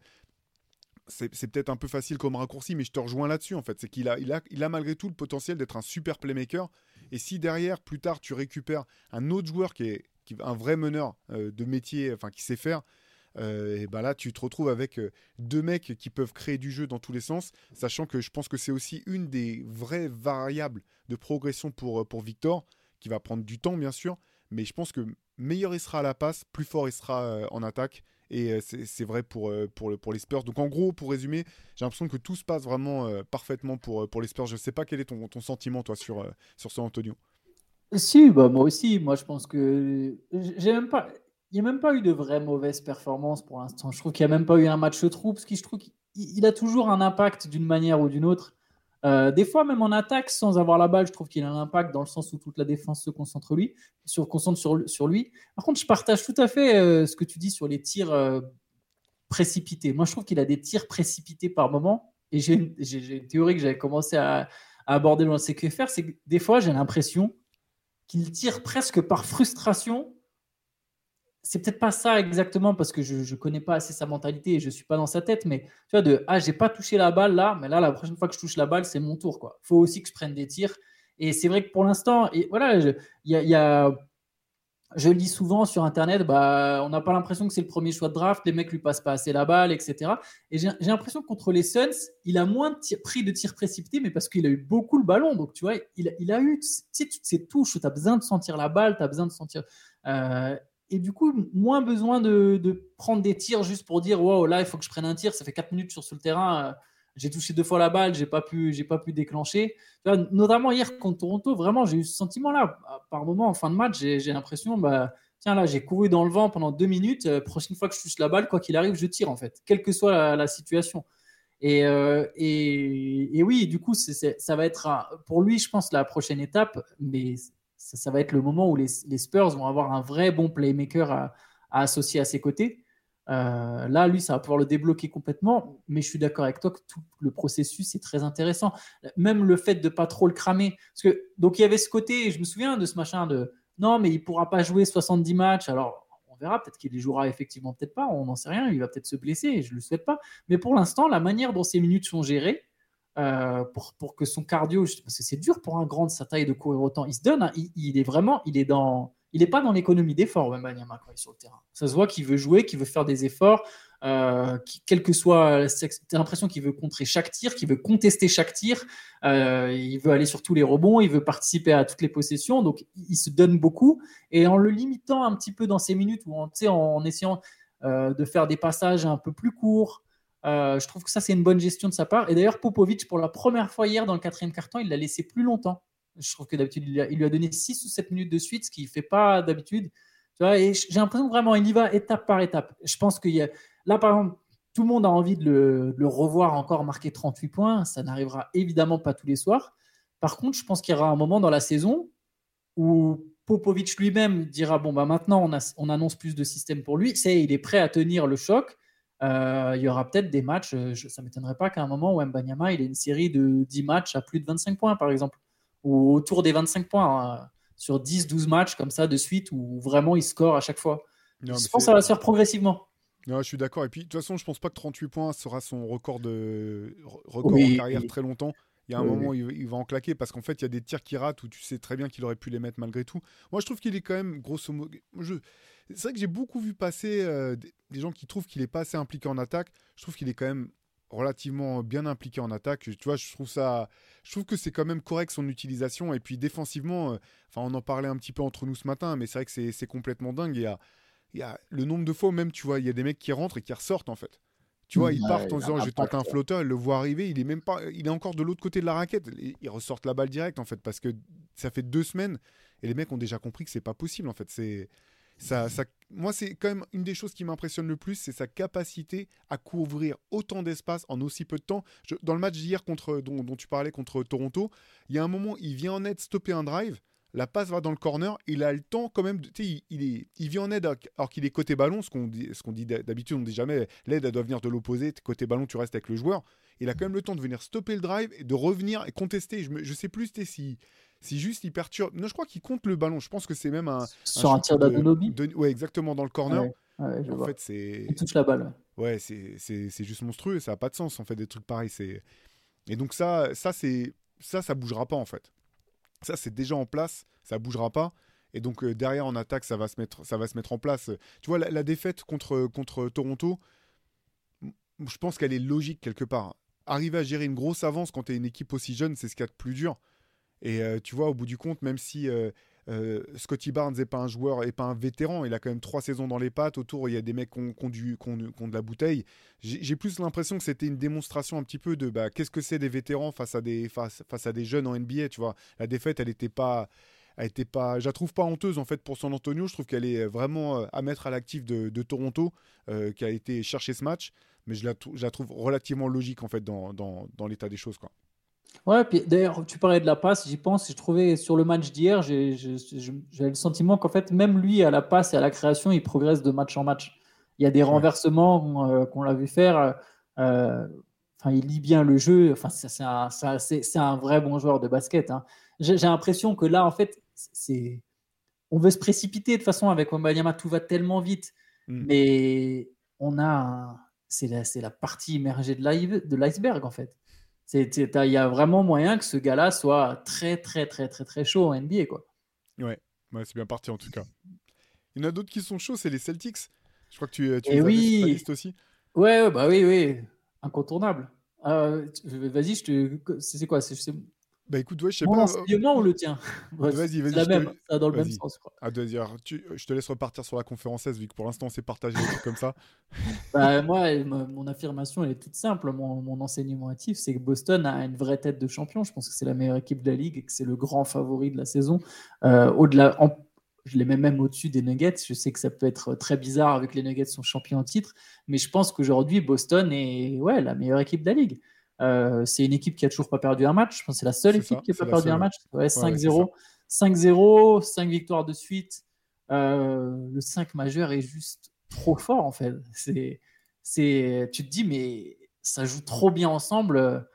C'est c'est peut-être un peu facile comme raccourci, mais je te rejoins là-dessus en fait. C'est qu'il a, il a, il a malgré tout le potentiel d'être un super playmaker. Et si derrière, plus tard, tu récupères un autre joueur qui est, qui, un vrai meneur euh, de métier, enfin qui sait faire, et ben là, tu te retrouves avec euh, deux mecs qui peuvent créer du jeu dans tous les sens, sachant que je pense que c'est aussi une des vraies variables de progression pour, euh, pour Victor, qui va prendre du temps, bien sûr, mais je pense que meilleur il sera à la passe, plus fort il sera euh, en attaque. Et euh, c'est vrai pour, euh, pour, pour les Spurs. Donc en gros, pour résumer, j'ai l'impression que tout se passe vraiment euh, parfaitement pour, euh, pour les Spurs. Je sais pas quel est ton, ton sentiment, toi, sur, euh, sur Antonio. Si, bah moi aussi. Moi, je pense que j'ai même pas. Il n'y a même pas eu de vraie mauvaise performance pour l'instant. Je trouve qu'il n'y a même pas eu un match trou, parce que je trouve qu'il il a toujours un impact d'une manière ou d'une autre. Euh, des fois, même en attaque, sans avoir la balle, je trouve qu'il a un impact dans le sens où toute la défense se concentre, lui, sur, concentre sur, lui. Par contre, je partage tout à fait euh, ce que tu dis sur les tirs euh, précipités. Moi, je trouve qu'il a des tirs précipités par moment. Et j'ai une, une théorie que j'avais commencé à, à aborder dans le CQFR, c'est que des fois, j'ai l'impression qu'il tire presque par frustration. C'est peut-être pas ça exactement parce que je ne connais pas assez sa mentalité et je suis pas dans sa tête, mais tu vois, de ah, j'ai pas touché la balle là, mais là, la prochaine fois que je touche la balle, c'est mon tour. Il faut aussi que je prenne des tirs. Et c'est vrai que pour l'instant, et voilà, je, y a, je lis souvent sur Internet, bah, on n'a pas l'impression que c'est le premier choix de draft, les mecs lui passent pas assez la balle, etc. Et j'ai l'impression que contre les Suns, il a moins pris de tirs précipités, mais parce qu'il a eu beaucoup le ballon. Donc, tu vois, il, a- il eu toutes ces touches où tu as besoin de sentir la balle, tu as besoin de sentir. euh, et du coup, moins besoin de, prendre des tirs juste pour dire wow, là, il faut que je prenne un tir. Ça fait 4 minutes sur, le terrain. euh, j'ai touché deux fois la balle, j'ai pas pu, j'ai pas pu déclencher. Notamment hier contre Toronto, vraiment, j'ai eu ce sentiment-là. Par moment, en fin de match, j'ai l'impression, bah, tiens, là, j'ai couru dans le vent pendant deux minutes. euh, prochaine fois que je touche la balle, quoi qu'il arrive, je tire, en fait, quelle que soit la, situation. Et, euh, et, et oui, du coup, ça va être pour lui, je pense, la prochaine étape, mais ça, va être le moment où les, Spurs vont avoir un vrai bon playmaker à, à associer à ses côtés. Euh, là, lui, ça va pouvoir le débloquer complètement, mais je suis d'accord avec toi que tout le processus est très intéressant. Même le fait de pas trop le cramer. Parce que, donc, il y avait ce côté, je me souviens de ce machin de non, mais il pourra pas jouer 70 matchs. Alors, on verra, peut-être qu'il les jouera effectivement, peut-être pas, on n'en sait rien, il va peut-être se blesser, et je ne le souhaite pas. Mais pour l'instant, la manière dont ces minutes sont gérées, euh, pour, pour que son cardio, parce que c'est dur pour un grand de sa taille de courir autant, il se donne, hein, il, est vraiment, il est dans, il n'est pas dans l'économie d'effort, même Banyama, quand il est sur le terrain. Ça se voit qu'il veut jouer, qu'il veut faire des efforts, euh, quel que soit, tu as l'impression qu'il veut contrer chaque tir, qu'il veut contester chaque tir, euh, il veut aller sur tous les rebonds, il veut participer à toutes les possessions, donc il se donne beaucoup, et en le limitant un petit peu dans ces minutes, ou en, en essayant euh, de faire des passages un peu plus courts, euh, je trouve que ça, c'est une bonne gestion de sa part. Et d'ailleurs, Popovic, pour la première fois hier dans le quatrième carton, il l'a laissé plus longtemps. Je trouve que d'habitude, il, lui a- donné 6 ou 7 minutes de suite, ce qu'il ne fait pas d'habitude. J'ai l'impression vraiment, il y va étape par étape. Je pense qu'il y a. Là, par exemple, tout le monde a envie de le, revoir encore marquer 38 points. Ça n'arrivera évidemment pas tous les soirs. Par contre, je pense qu'il y aura un moment dans la saison où Popovic lui-même dira Bon, bah maintenant, on, annonce plus de système pour lui. C'est, il est prêt à tenir le choc. Euh, il y aura peut-être des matchs, euh, je- ça ne m'étonnerait pas qu'à un moment où Mbanyama il ait une série de 10 matchs à plus de 25 points, par exemple, ou autour des 25 points, hein, sur 10-12 matchs comme ça de suite, où vraiment il score à chaque fois. Non, je pense que ça va se faire progressivement. Non, je suis d'accord. Et puis, de toute façon, je pense pas que 38 points sera son record de re- record Oui, en carrière oui. très longtemps. Il y a un Oui, moment, il, il va en claquer parce qu'en fait, il y a des tirs qui ratent où tu sais très bien qu'il aurait pu les mettre malgré tout. Moi, je trouve qu'il est quand même grosso modo. Je... C'est vrai que j'ai beaucoup vu passer euh, des, gens qui trouvent qu'il est pas assez impliqué en attaque. Je trouve qu'il est quand même relativement bien impliqué en attaque. Tu vois, je trouve ça, je trouve que c'est quand même correct son utilisation. Et puis défensivement, euh, enfin, on en parlait un petit peu entre nous ce matin, mais c'est vrai que c'est complètement dingue. Il y a, il y a le nombre de fois où même, tu vois, il y a des mecs qui rentrent et qui ressortent en fait. Tu vois, ils Ouais, partent en il disant je vais tenter un flotteur, ils le voient arriver, il est même pas, il est encore de l'autre côté de la raquette. Ils ils ressortent la balle direct en fait parce que ça fait deux semaines et les mecs ont déjà compris que c'est pas possible en fait. C'est ça, ça, moi c'est quand même une des choses qui m'impressionne le plus, c'est sa capacité à couvrir autant d'espace en aussi peu de temps. Je- dans le match d'hier contre dont, dont tu parlais contre Toronto, il y a un moment il vient en aide stopper un drive. La passe va dans le corner, il a le temps quand même. de- il, il est, il vient en aide alors- qu'il est côté ballon. Ce qu'on dit, qu'on dit d'habitude, on dit jamais l'aide, doit venir de l'opposé. Côté ballon, tu restes avec le joueur. Il a quand même le temps de venir stopper le drive et de revenir et contester. Je, je sais plus si, si juste il perturbe. Non, je crois qu'il compte le ballon. Je pense que c'est même un. Sur un tir de- Ouais, exactement, dans le corner. Ouais, ouais, je en vois. fait, c'est. il touche la balle. ouais. C'est juste monstrueux, ça n'a pas de sens en fait des trucs pareils. Et donc ça, ça c'est ça, ça bougera pas en fait. Ça c'est déjà en place, ça bougera pas. Et donc euh, derrière en attaque, ça va se mettre, ça va se mettre en place. Tu vois la, la défaite contre contre Toronto, je pense qu'elle est logique quelque part. Arriver à gérer une grosse avance quand tu es une équipe aussi jeune, c'est ce qu'il y a de plus dur. Et euh, tu vois, au bout du compte, même si euh, euh, Scotty Barnes n'est pas un joueur et pas un vétéran, il a quand même trois saisons dans les pattes. Autour, il y a des mecs qui ont, du- qui ont- de la bouteille. J'ai plus l'impression que c'était une démonstration un petit peu de bah, qu'est-ce que c'est des vétérans face à des, face, à des jeunes en NBA. Tu vois, la défaite, elle était pas. Elle était pas, je la trouve pas honteuse en fait pour San Antonio. Je trouve qu'elle est vraiment euh, à mettre à l'actif de, Toronto, euh, qui a été chercher ce match. Mais je la, trou- je la trouve relativement logique en fait dans, dans, dans l'état des choses. Quoi. Ouais, puis d'ailleurs, tu parlais de la passe, j'y pense, j'ai trouvé sur le match d'hier, j'ai- le sentiment qu'en fait, même lui, à la passe et à la création, il progresse de match en match. Il y a des renversements euh, qu'on l'a vu faire. euh, Enfin, il lit bien le jeu. Enfin, c'est un, un- vrai bon joueur de basket. hein. J'ai l'impression que là, en fait, c'est on veut se précipiter de toute façon avec Wembanyama, tout va tellement vite. Mm. Mais on a un- c'est la, la partie immergée de l'iceberg en fait. Il y a vraiment moyen que ce gars-là soit très très très très très chaud en NBA quoi. Ouais, ouais c'est bien parti en tout cas. Il y en a d'autres qui sont chauds, c'est les Celtics. Je crois que tu, tu Eh les ta oui. liste aussi. Ouais, bah oui, oui, incontournable. Euh, Vas-y, je te. C'est quoi? Bah écoute, ouais, je sais mon pas. euh, ou le tien Bref, Vas-y, c'est vas-y, te- même, ça dans le même sens, je crois. Ah, tu- je te laisse repartir sur la conférence 16, vu que pour l'instant, c'est partagé des trucs comme ça. Bah, moi, mon affirmation, elle est toute simple. Mon, mon enseignement actif, c'est que Boston a une vraie tête de champion. Je pense que c'est la meilleure équipe de la ligue et que c'est le grand favori de la saison. Euh, au-delà, en- je les mets même au-dessus des Nuggets. Je sais que ça peut être très bizarre avec les Nuggets sont champions en titre, mais je pense qu'aujourd'hui, Boston est ouais, la meilleure équipe de la ligue. Euh, c'est une équipe qui a toujours pas perdu un match. C'est la seule équipe ça, qui n'a pas perdu seule, un match. Ouais, ouais, 5-0. 5-0, 5 victoires de suite. Euh, le 5 majeur est juste trop fort en fait. C'est, c'est, tu te dis, mais ça joue trop bien ensemble.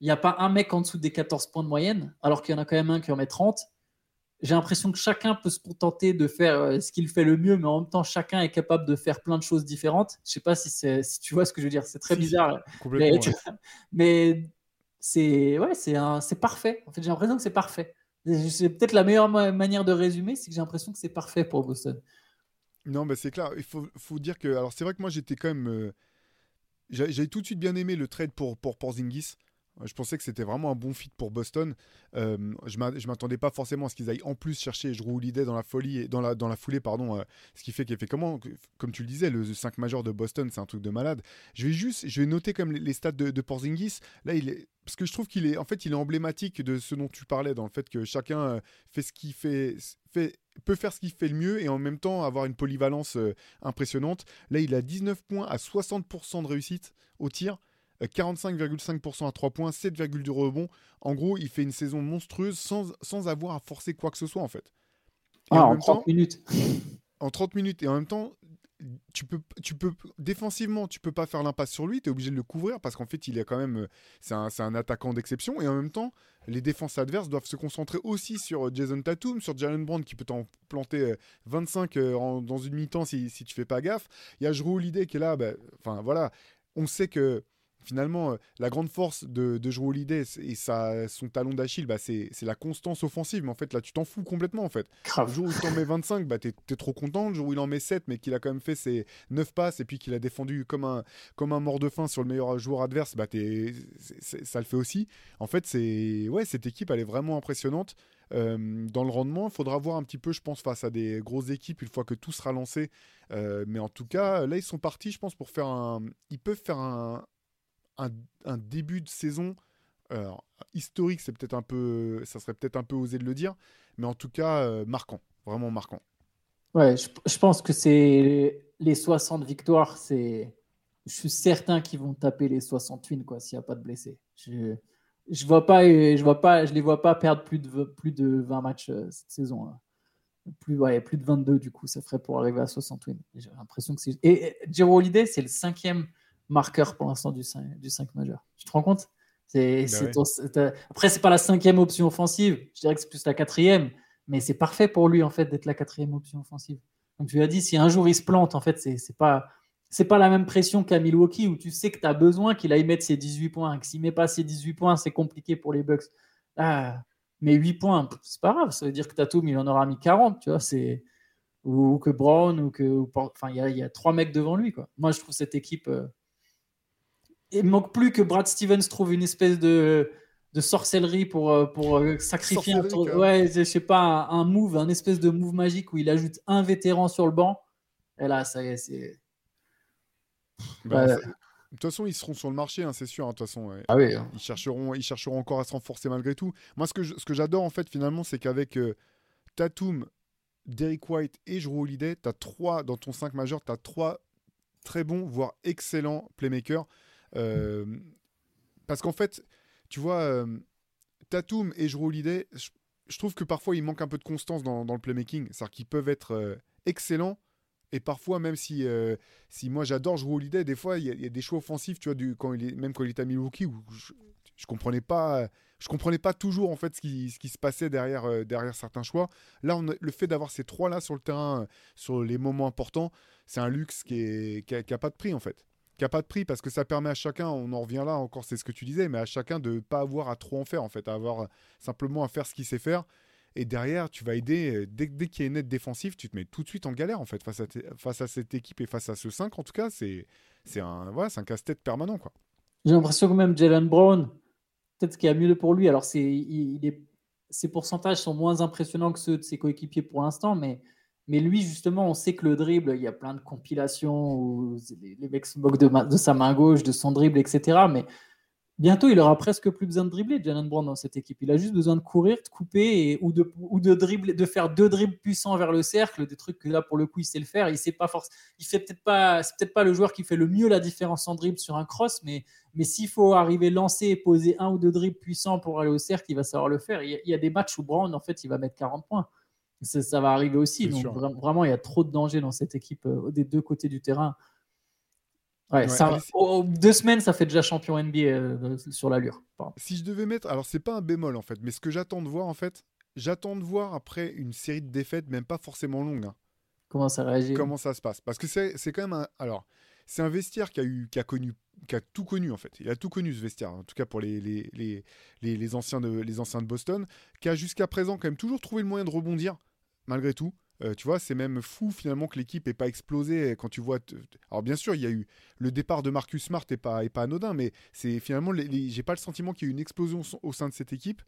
Il n'y a pas un mec en dessous des 14 points de moyenne, alors qu'il y en a quand même un qui en met 30. J'ai l'impression que chacun peut se contenter de faire euh, ce qu'il fait le mieux, mais en même temps, chacun est capable de faire plein de choses différentes. Je sais pas si, si tu vois ce que je veux dire. C'est très Si, bizarre. Complètement. Mais, ouais. mais c'est ouais, parfait. En fait, j'ai l'impression que c'est parfait. C'est peut-être la meilleure ma- manière de résumer, c'est que j'ai l'impression que c'est parfait pour Boston. Non, bah c'est clair. Il faut, faut dire que. Alors, c'est vrai que moi, j'étais quand même. euh, j'a- J'avais tout de suite bien aimé le trade pour, pour Porzingis. Je pensais que c'était vraiment un bon fit pour Boston. Euh, je m'a- je m'attendais pas forcément à ce qu'ils aillent en plus chercher Drew Holiday dans la folie et dans la, foulée, pardon. euh, ce qui fait qu'effectivement, que- comme tu le disais, le 5 majeur de Boston, c'est un truc de malade. Je vais juste, je vais noter comme les, stats de, Porzingis. Là, il est, parce que je trouve qu'il est, en fait, il est emblématique de ce dont tu parlais, dans le fait que chacun euh, fait ce qu'il fait, peut faire ce qu'il fait le mieux et en même temps avoir une polyvalence euh, impressionnante. Là, il a 19 points à 60% de réussite au tir. Euh, 45,5% à 3 points, 7,2 rebonds. En gros, il fait une saison monstrueuse sans, sans avoir à forcer quoi que ce soit en fait. Et Ah, en en même 30 temps, minutes. en 30 minutes. Et en même temps, tu peux, tu peux, défensivement, tu peux pas faire l'impasse sur lui, tu es obligé de le couvrir parce qu'en fait, il est quand même, c'est un, un, attaquant d'exception et en même temps, les défenses adverses doivent se concentrer aussi sur Jason Tatum, sur Jalen Brown qui peut t'en planter 25 dans une mi-temps si, si tu fais pas gaffe. Il y a Jrue Holiday qui est là, bah, enfin voilà, on sait que finalement, euh, la grande force de, de Drew Holiday et sa, son talon d'Achille, bah, c'est la constance offensive. Mais en fait, là, tu t'en fous complètement. En fait. Le jour où il t'en met 25, bah, t'es es trop content. Le jour où il en met 7, mais qu'il a quand même fait ses 9 passes et puis qu'il a défendu comme un, comme un mort de faim sur le meilleur joueur adverse, bah, ça le fait aussi. En fait, ouais, cette équipe, elle est vraiment impressionnante. Euh, dans le rendement, il faudra voir un petit peu, je pense, face à des grosses équipes une fois que tout sera lancé. Euh, mais en tout cas, là, ils sont partis, je pense, pour faire un. Ils peuvent faire un, un, début de saison historique, c'est peut-être un peu, ça serait peut-être un peu osé de le dire, mais en tout cas euh, marquant, vraiment marquant. Ouais, je, pense que c'est les 60 victoires, c'est, je suis certain qu'ils vont taper les 60 wins quoi, s'il n'y a pas de blessés. Je, je vois pas, je vois pas, je les vois pas perdre plus de plus de 20 matchs euh, cette saison. Hein. Plus, ouais, plus de 22 du coup, ça ferait pour arriver à 60 wins. J'ai l'impression que c'est. Et, et Holiday, c'est le cinquième marqueur pour l'instant du 5, du 5 majeur. Tu te rends compte? C'est, bah Après, c'est pas la cinquième option offensive. Je dirais que c'est plus la quatrième. Mais c'est parfait pour lui, en fait, d'être la quatrième option offensive. Donc, tu as dit, si un jour il se plante, en fait, c'est, c'est pas. C'est pas la même pression qu'à Milwaukee où tu sais que tu as besoin qu'il aille mettre ses 18 points. Que s'il met pas ses 18 points, c'est compliqué pour les Bucks. Ah, mais 8 points, c'est pas grave. Ça veut dire que Tatum, il en aura mis 40. Tu vois, c'est ou, que Brown ou que enfin il y, y, a trois mecs devant lui quoi. Moi je trouve cette équipe euh, il manque plus que Brad Stevens trouve une espèce de, de sorcellerie pour, euh, pour euh, sacrifier un tour. Ouais, je sais pas, un, move, un espèce de move magique où il ajoute un vétéran sur le banc. Et là, ça y est, c'est. Bah, de toute façon, ils seront sur le marché, hein, c'est sûr. Hein, de toute façon, ah oui, hein. ils, chercheront, ils chercheront encore à se renforcer malgré tout. Moi, ce que, ce que j'adore, en fait, finalement, c'est qu'avec euh, Tatum, Derek White et Drew Holiday, as trois, dans ton 5 majeur, tu as trois très bons, voire excellents playmakers. Euh, parce qu'en fait, tu vois, euh, Tatum et Jrue je, trouve que parfois il manque un peu de constance dans, le playmaking. C'est-à-dire qu'ils peuvent être euh, excellents. Et parfois, même si, si moi j'adore Jrue Holiday, des fois il y, a des choix offensifs, tu vois, quand même quand il est à Milwaukee, où je, je comprenais pas je comprenais pas toujours en fait ce qui, qui se passait derrière, derrière certains choix. Là, on le fait d'avoir ces trois là sur le terrain, sur les moments importants, c'est un luxe qui, est, qui, a, pas de prix en fait qui n'a pas de prix parce que ça permet à chacun, on en revient là encore, c'est ce que tu disais, mais à chacun de pas avoir à trop en faire en fait, à avoir simplement à faire ce qu'il sait faire. Et derrière, tu vas aider, dès, dès qu'il y a une aide défensive, tu te mets tout de suite en galère en fait face à, face à cette équipe et face à ce 5 en tout cas, c'est un, voilà, un casse-tête permanent. quoi. J'ai l'impression que même Jalen Brown, peut-être qu'il y a mieux pour lui. Alors, c'est, il, est, ses pourcentages sont moins impressionnants que ceux de ses coéquipiers pour l'instant, mais mais lui, justement, on sait que le dribble, il y a plein de compilations où les, mecs se moquent de, sa main gauche, de son dribble, etc. Mais bientôt, il aura presque plus besoin de dribbler, Jalen Brown, dans cette équipe. Il a juste besoin de courir, de couper ou, de, ou de, de faire deux dribbles puissants vers le cercle, des trucs que là, pour le coup, il sait le faire. Il sait pas force. Il fait peut-être pas, c'est peut-être pas le joueur qui fait le mieux la différence en dribble sur un cross, mais, mais s'il faut arriver lancer et poser un ou deux dribbles puissants pour aller au cercle, il va savoir le faire. Il y a, il y a des matchs où Brown, en fait, il va mettre 40 points ça, va arriver aussi. Donc, vraiment, il y a trop de danger dans cette équipe euh, des deux côtés du terrain. Ouais, deux semaines, ça fait déjà champion NBA euh, sur l'allure. Si je devais mettre, alors c'est pas un bémol en fait, mais ce que j'attends de voir en fait, j'attends de voir après une série de défaites, même pas forcément longue. Hein. Comment ça réagit? Comment ça se passe Parce que c'est quand même un, alors c'est un vestiaire qui a eu, qui a connu, qui a tout connu en fait. Il a tout connu ce vestiaire, en tout cas pour les les, les, les, anciens de les anciens de Boston, qui a jusqu'à présent quand même toujours trouvé le moyen de rebondir malgré tout. Euh, tu vois, c'est même fou finalement que l'équipe n'ait pas explosé quand tu vois. Alors bien sûr, il y a eu le départ de Marcus Smart et pas, pas anodin, mais c'est finalement, j'ai pas le sentiment qu'il y ait une explosion au sein de cette équipe.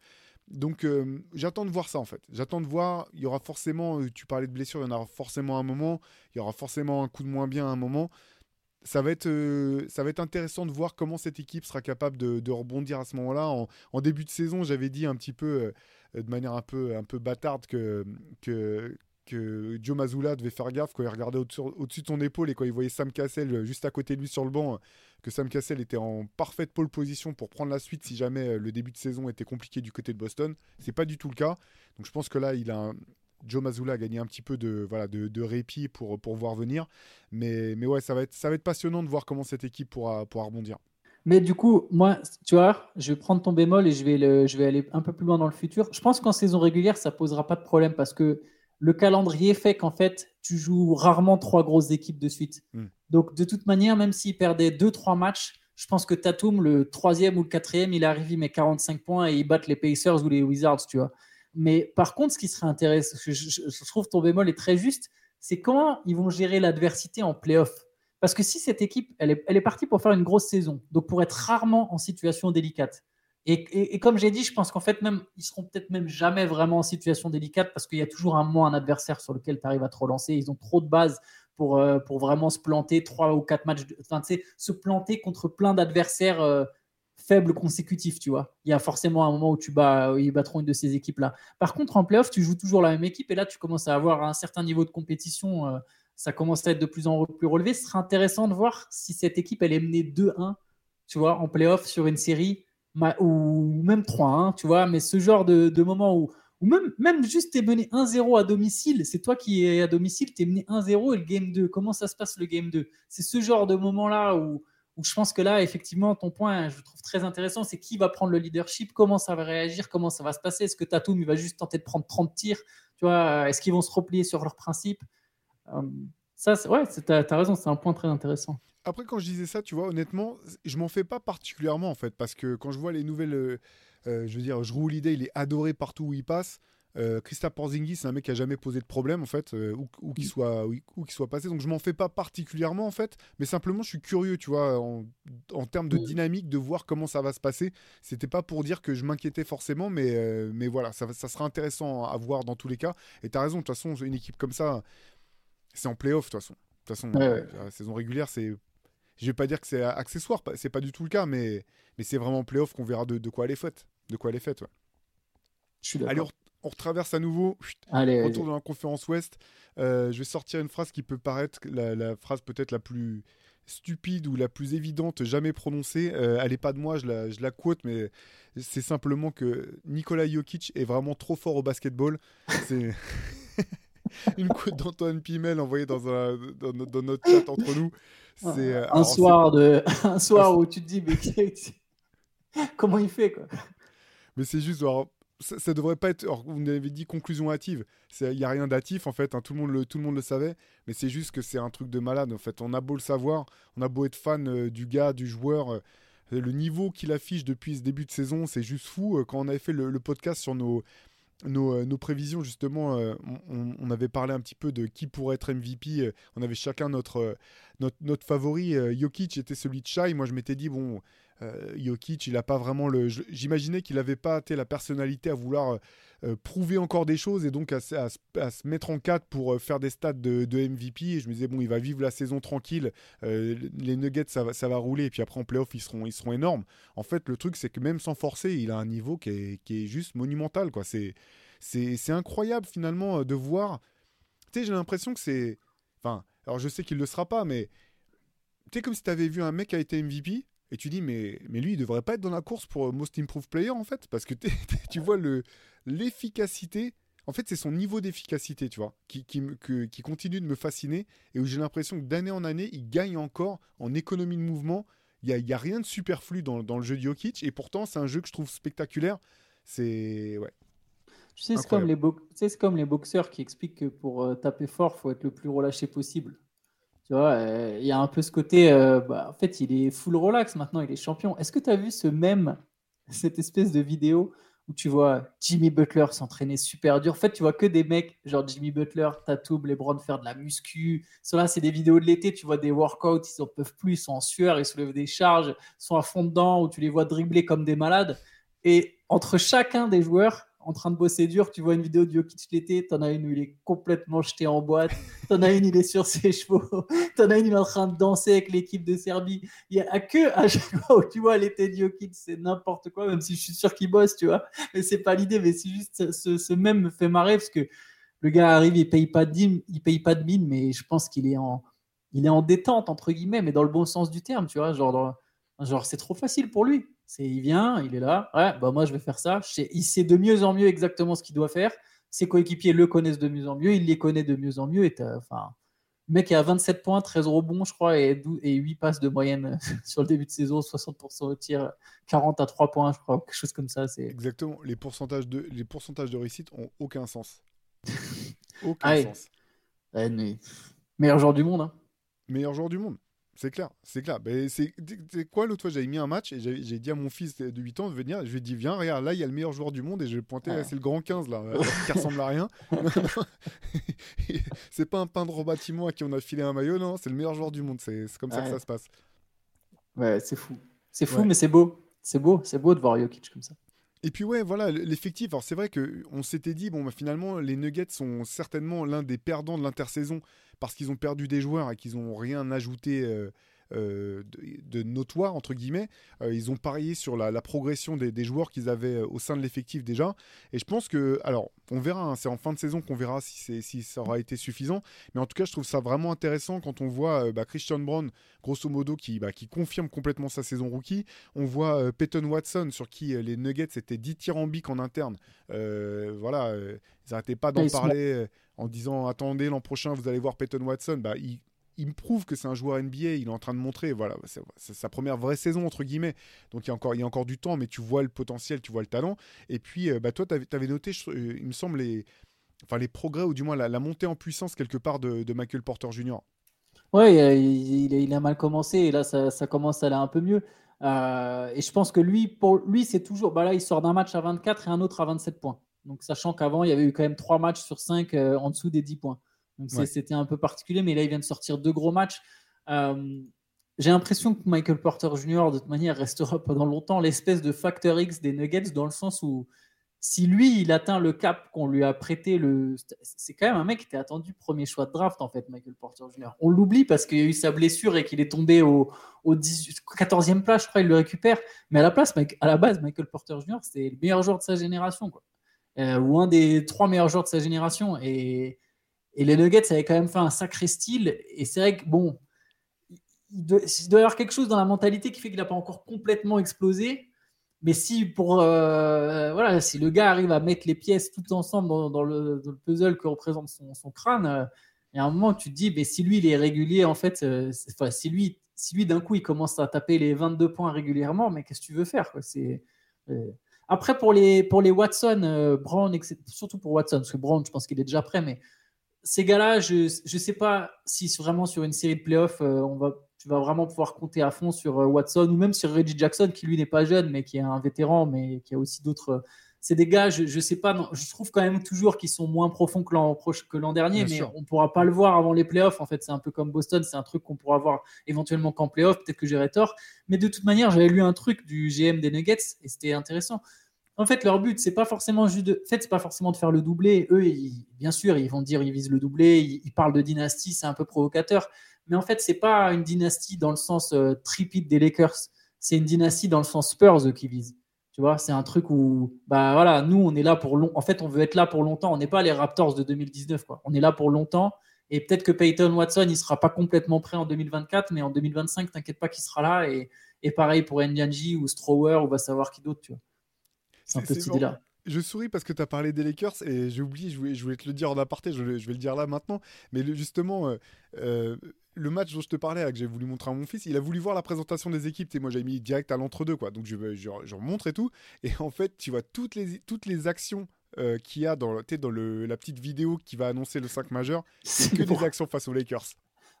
Donc euh, j'attends de voir ça en fait. J'attends de voir. Il y aura forcément, euh, tu parlais de blessure, il y en aura forcément un moment. Il y aura forcément un coup de moins bien à un moment. Ça va, être, ça va être intéressant de voir comment cette équipe sera capable de, rebondir à ce moment-là. En, en, début de saison, j'avais dit un petit peu de manière un peu, un peu bâtarde que, que, que Joe Mazzulla devait faire gaffe quand il regardait au-dessus de son épaule et quand il voyait Sam Cassell juste à côté de lui sur le banc, que Sam Cassell était en parfaite pole position pour prendre la suite si jamais le début de saison était compliqué du côté de Boston. C'est pas du tout le cas. Donc je pense que là, il a Joe Mazzulla a gagné un petit peu de, voilà, de, de répit pour, pour voir venir. Mais, mais ouais, ça va, être, ça va être passionnant de voir comment cette équipe pourra, pourra rebondir. Mais du coup, moi, tu vois, je vais prendre ton bémol et je vais, le, je vais aller un peu plus loin dans le futur. Je pense qu'en saison régulière, ça posera pas de problème parce que le calendrier fait qu'en fait, tu joues rarement trois grosses équipes de suite. Mm. Donc, de toute manière, même s'il perdait deux, trois matchs, je pense que Tatum, le troisième ou le quatrième, il arrive, il met 45 points et il bat les Pacers ou les Wizards, tu vois. Mais par contre, ce qui serait intéressant, je, je- je trouve ton bémol est très juste, c'est comment ils vont gérer l'adversité en playoff? Parce que si cette équipe, elle est, elle est partie pour faire une grosse saison, donc pour être rarement en situation délicate. Et, comme j'ai dit, je pense qu'en fait, même, ils seront peut-être même jamais vraiment en situation délicate parce qu'il y a toujours un moment un adversaire sur lequel tu arrives à te relancer. Ils ont trop de bases pour, euh, pour vraiment se planter trois ou quatre matchs, tu sais, se planter contre plein d'adversaires euh, faibles consécutifs, tu vois. Il y a forcément un moment où tu bats, ils battront une de ces équipes-là. Par contre, en playoff, tu joues toujours la même équipe et là, tu commences à avoir un certain niveau de compétition. euh, ça commence à être de plus en plus relevé. Ce sera intéressant de voir si cette équipe, elle est menée 2-1, tu vois, en playoff sur une série, ou même 3-1, tu vois. Mais ce genre de, moment où, ou même, même juste t'es mené 1-0 à domicile, c'est toi qui es à domicile, t'es mené 1-0 et le game 2, comment ça se passe le game 2 C'est ce genre de moment-là où, où je pense que là, effectivement, ton point, je trouve très intéressant, c'est qui va prendre le leadership, comment ça va réagir, comment ça va se passer, est-ce que Tatum, va juste tenter de prendre 30 tirs, tu vois, est-ce qu'ils vont se replier sur leurs principes? Ça, c'est- ouais, t'as as raison, c'est un point très intéressant. Après, quand je disais ça, tu vois, honnêtement, je m'en fais pas particulièrement en fait, parce que quand je vois les nouvelles, euh, euh, je veux dire, Drew Holiday, il est adoré partout où il passe. Euh, Christophe Porzingis, c'est un mec qui a jamais posé de problème en fait, euh, où, où qu'il soit, où, où qu'il soit passé. Donc je m'en fais pas particulièrement en fait, mais simplement je suis curieux, tu vois, en, en termes de Mm. dynamique, de voir comment ça va se passer. C'était pas pour dire que je m'inquiétais forcément, mais, euh, mais voilà, ça, ça sera intéressant à voir dans tous les cas. Et tu as raison, de toute façon, une équipe comme ça, c'est en playoff de toute façon. De toute façon, Ouais, la saison régulière, c'est. Je vais pas dire que c'est accessoire, c'est pas du tout le cas, mais, mais c'est vraiment en playoff qu'on verra de, de quoi elle est faite. De quoi elle est faite, ouais. Je suis Allez, on, retraverse à nouveau. Chut, Allez, allez. Retour dans la conférence Ouest. Euh, je vais sortir une phrase qui peut paraître la, la phrase peut-être la plus stupide ou la plus évidente jamais prononcée. Euh, elle n'est pas de moi, je la, je la quote, mais c'est simplement que Nikola Jokic est vraiment trop fort au basketball. C'est une quote d'Antoine Pimel envoyée dans, un, dans, no- dans notre chat entre nous. C'est, euh, un alors, soir, de... un soir où tu te dis, mais comment il fait quoi Mais c'est juste, alors, ça, ça devrait pas être. alors, vous m'avez dit conclusion hâtive. Il n'y a rien d'hâtif, en fait. hein, tout, le monde le, tout le monde le savait. Mais c'est juste que c'est un truc de malade, en fait. On a beau le savoir, on a beau être fan euh, du gars, du joueur. euh, le niveau qu'il affiche depuis ce début de saison, c'est juste fou. Euh, Quand on avait fait le, le podcast sur nos, nos, euh, nos prévisions, justement, euh, on, avait parlé un petit peu de qui pourrait être MVP. euh, On avait chacun notre, notre, notre favori. euh, Jokic était celui de Shai. Moi, je m'étais dit, bon, euh, Jokic, il a pas vraiment le. J'imaginais qu'il avait pas la personnalité à vouloir euh, euh, prouver encore des choses et donc à, à à se mettre en cadre pour euh, faire des stats de, MVP. Et je me disais, bon, il va vivre la saison tranquille. les Nuggets, ça va, ça va rouler. Et puis après, en playoff, ils seront, ils seront énormes. En fait, le truc, c'est que même sans forcer, il a un niveau qui est, qui est juste monumental. quoi. C'est c'est incroyable finalement de voir. Tu sais, j'ai l'impression que c'est. Enfin, alors je sais qu'il ne le sera pas, mais tu sais, comme si tu avais vu un mec qui a été MVP et tu dis, mais, mais lui, il devrait pas être dans la course pour euh, Most Improved Player en fait, parce que tu vois le l'efficacité. En fait, c'est son niveau d'efficacité, tu vois, qui, qui, que- qui continue de me fasciner et où j'ai l'impression que d'année en année, il gagne encore en économie de mouvement. Il n'y a, a rien de superflu dans, dans le jeu de Jokic et pourtant, c'est un jeu que je trouve spectaculaire. C'est. Ouais. Tu sais, c'est comme, les bo- tu sais, c'est comme les boxeurs qui expliquent que pour euh, taper fort, il faut être le plus relâché possible. Tu vois, euh, il y a un peu ce côté, euh, bah, en fait, il est full relax maintenant, il est champion. Est-ce que tu as vu ce même, cette espèce de vidéo où tu vois Jimmy Butler s'entraîner super dur? En fait, tu vois que des mecs, genre Jimmy Butler, Tatum, LeBron faire de la muscu. Cela, c'est des vidéos de l'été, tu vois des workouts, ils en peuvent plus, ils sont en sueur, ils soulèvent des charges, ils sont à fond dedans, où tu les vois dribbler comme des malades. Et entre chacun des joueurs en train de bosser dur, tu vois une vidéo de Jokic l'été, t'en as une où il est complètement jeté en boîte, t'en as une il est sur ses chevaux, t'en as une il est en train de danser avec l'équipe de Serbie. Il y a que à chaque fois où tu vois l'été de Jokic, c'est n'importe quoi, même si je suis sûr qu'il bosse, tu vois. Mais c'est pas l'idée, mais c'est juste ce, même me fait marrer parce que le gars arrive, il paye pas de dîme, il paye pas de mine, mais je pense qu'il est en il est en détente entre guillemets, mais dans le bon sens du terme, tu vois, genre genre c'est trop facile pour lui. C'est il vient, il est là, ouais, bah moi je vais faire ça. Sais- il sait de mieux en mieux exactement ce qu'il doit faire. ses coéquipiers le connaissent de mieux en mieux, il les connaît de mieux en mieux. Et enfin, le mec est à 27 points, 13 rebonds, je crois, et, et 8 passes de moyenne sur le début de saison, 60% au tir, 40 à 3 points, je crois, quelque chose comme ça. C'est... Exactement. Les pourcentages, de, les pourcentages de réussite ont aucun sens. aucun Ah sens. Ouais, mais- Meilleur joueur du monde. hein. Meilleur joueur du monde. C'est clair, c'est clair. Ben, c'est quoi l'autre fois J'avais mis un match et j'ai dit à mon fils de 8 ans de venir. Je lui ai dit Viens, regarde, là, il y a le meilleur joueur du monde et je vais pointer, Ouais. c'est le grand 15 là, alors qui ressemble à rien. c'est pas un peintre au bâtiment à qui on a filé un maillot, non, c'est le meilleur joueur du monde. C'est comme ça que Ouais. ça se passe. Ouais, c'est fou. C'est fou, Ouais. mais c'est beau. C'est beau, c'est beau de voir Jokic comme ça. Et puis ouais, voilà, l'effectif. Alors c'est vrai que on s'était dit bon, bah, finalement, les Nuggets sont certainement l'un des perdants de l'intersaison parce qu'ils ont perdu des joueurs et qu'ils n'ont rien ajouté euh, euh, de, notoire entre guillemets. Euh, ils ont parié sur la, progression des, des joueurs qu'ils avaient au sein de l'effectif déjà. Et je pense que, alors, on verra. hein, c'est en fin de saison qu'on verra si, ça aura été suffisant. Mais en tout cas, je trouve ça vraiment intéressant quand on voit euh, bah, Christian Brown, grosso modo, qui, bah, qui confirme complètement sa saison rookie. On voit euh, Peyton Watson, sur qui euh, les Nuggets étaient dithyrambiques en interne. Voilà, ils n'arrêtaient pas d'en parler en disant attendez, l'an prochain, vous allez voir Peyton Watson. Bah, il, il me prouve que c'est un joueur NBA. Il est en train de montrer, voilà, c'est sa première vraie saison, entre guillemets. Donc il y, a encore, il y a encore du temps, mais tu vois le potentiel, tu vois le talent. Et puis, euh, bah, toi, tu avais, noté, euh, il me semble, les, enfin, les progrès, ou du moins la, montée en puissance quelque part de, Michael Porter Jr. Ouais, il, a mal commencé et là, ça, ça commence à aller un peu mieux. Euh, et je pense que lui, pour lui, c'est toujours. Bah là, il sort d'un match à 24 et un autre à 27 points. Donc, sachant qu'avant, il y avait eu quand même trois matchs sur 5 en dessous des 10 points. Donc, c'est- Ouais. c'était un peu particulier, mais là, il vient de sortir deux gros matchs. Euh, J'ai l'impression que Michael Porter Jr., de toute manière, restera pendant longtemps l'espèce de facteur X des Nuggets, dans le sens où si lui, il atteint le cap qu'on lui a prêté, le... c'est quand même un mec qui était attendu premier choix de draft, en fait, Michael Porter Jr. On l'oublie parce qu'il y a eu sa blessure et qu'il est tombé au, au 18 14e place, je crois, il le récupère. Mais à la, place, à la base, Michael Porter Jr., c'est le meilleur joueur de sa génération, quoi. Euh, ou un des trois meilleurs joueurs de sa génération. Et, et les Nuggets avaient quand même fait un sacré style. Et c'est vrai que, bon, il doit, y avoir quelque chose dans la mentalité qui fait qu'il n'a pas encore complètement explosé. Mais si pour euh, voilà, si le gars arrive à mettre les pièces toutes ensemble dans, le, puzzle que représente son, crâne, euh, il y a un moment où tu te dis, mais si lui il est régulier, en fait, euh, si lui, si lui d'un coup il commence à taper les 22 points régulièrement, mais qu'est-ce que tu veux faire après pour les pour les Watson, euh, Brown, surtout pour Watson, parce que Brown, je pense qu'il est déjà prêt, mais ces gars-là, je ne sais pas si c'est vraiment sur une série de playoffs, euh, on va, tu vas vraiment pouvoir compter à fond sur euh, Watson ou même sur Reggie Jackson, qui lui n'est pas jeune, mais qui est un vétéran, mais qui a aussi d'autres. euh, c'est des gars, je, je sais pas, non, je trouve quand même toujours qu'ils sont moins profonds que l'an que l'an dernier, Bien mais sûr. on pourra pas le voir avant les playoffs. En fait, c'est un peu comme Boston, c'est un truc qu'on pourra voir éventuellement qu'en playoffs. Peut-être que j'aurais tort, mais de toute manière, j'avais lu un truc du GM des Nuggets et c'était intéressant. En fait, leur but, c'est pas forcément juste de, en fait, pas forcément de faire le doublé. Eux, bien sûr, ils vont dire ils visent le doublé. Ils, parlent de dynastie, c'est un peu provocateur. Mais en fait, c'est pas une dynastie dans le sens euh, tripit des Lakers. C'est une dynastie dans le sens Spurs qui visent. Tu vois, c'est un truc où, bah voilà, nous, on est là pour long. En fait, on veut être là pour longtemps. On n'est pas les Raptors de 2019, quoi. On est là pour longtemps. Et peut-être que Peyton Watson, il sera pas complètement prêt en 2024, mais en 2025, t'inquiète pas qu'il sera là. Et, et pareil pour Ndianji ou Strower, ou va savoir qui d'autre, tu vois. C'est un C'est- peu c'est cette idée-là. Je souris parce que tu as parlé des Lakers et j'ai oublié, je voulais, je voulais te le dire en aparté, je, vais- je vais le dire là maintenant. Mais le- justement, euh, euh, le match dont je te parlais, là, que j'ai voulu montrer à mon fils, il a voulu voir la présentation des équipes. Et moi, j'avais mis direct à l'entre-deux, quoi. Donc, je, je, je remontre et tout. Et en fait, tu vois toutes les, toutes les actions euh, qu'il y a dans, dans le, la petite vidéo qui va annoncer le 5 majeur. C'est que des actions face aux Lakers.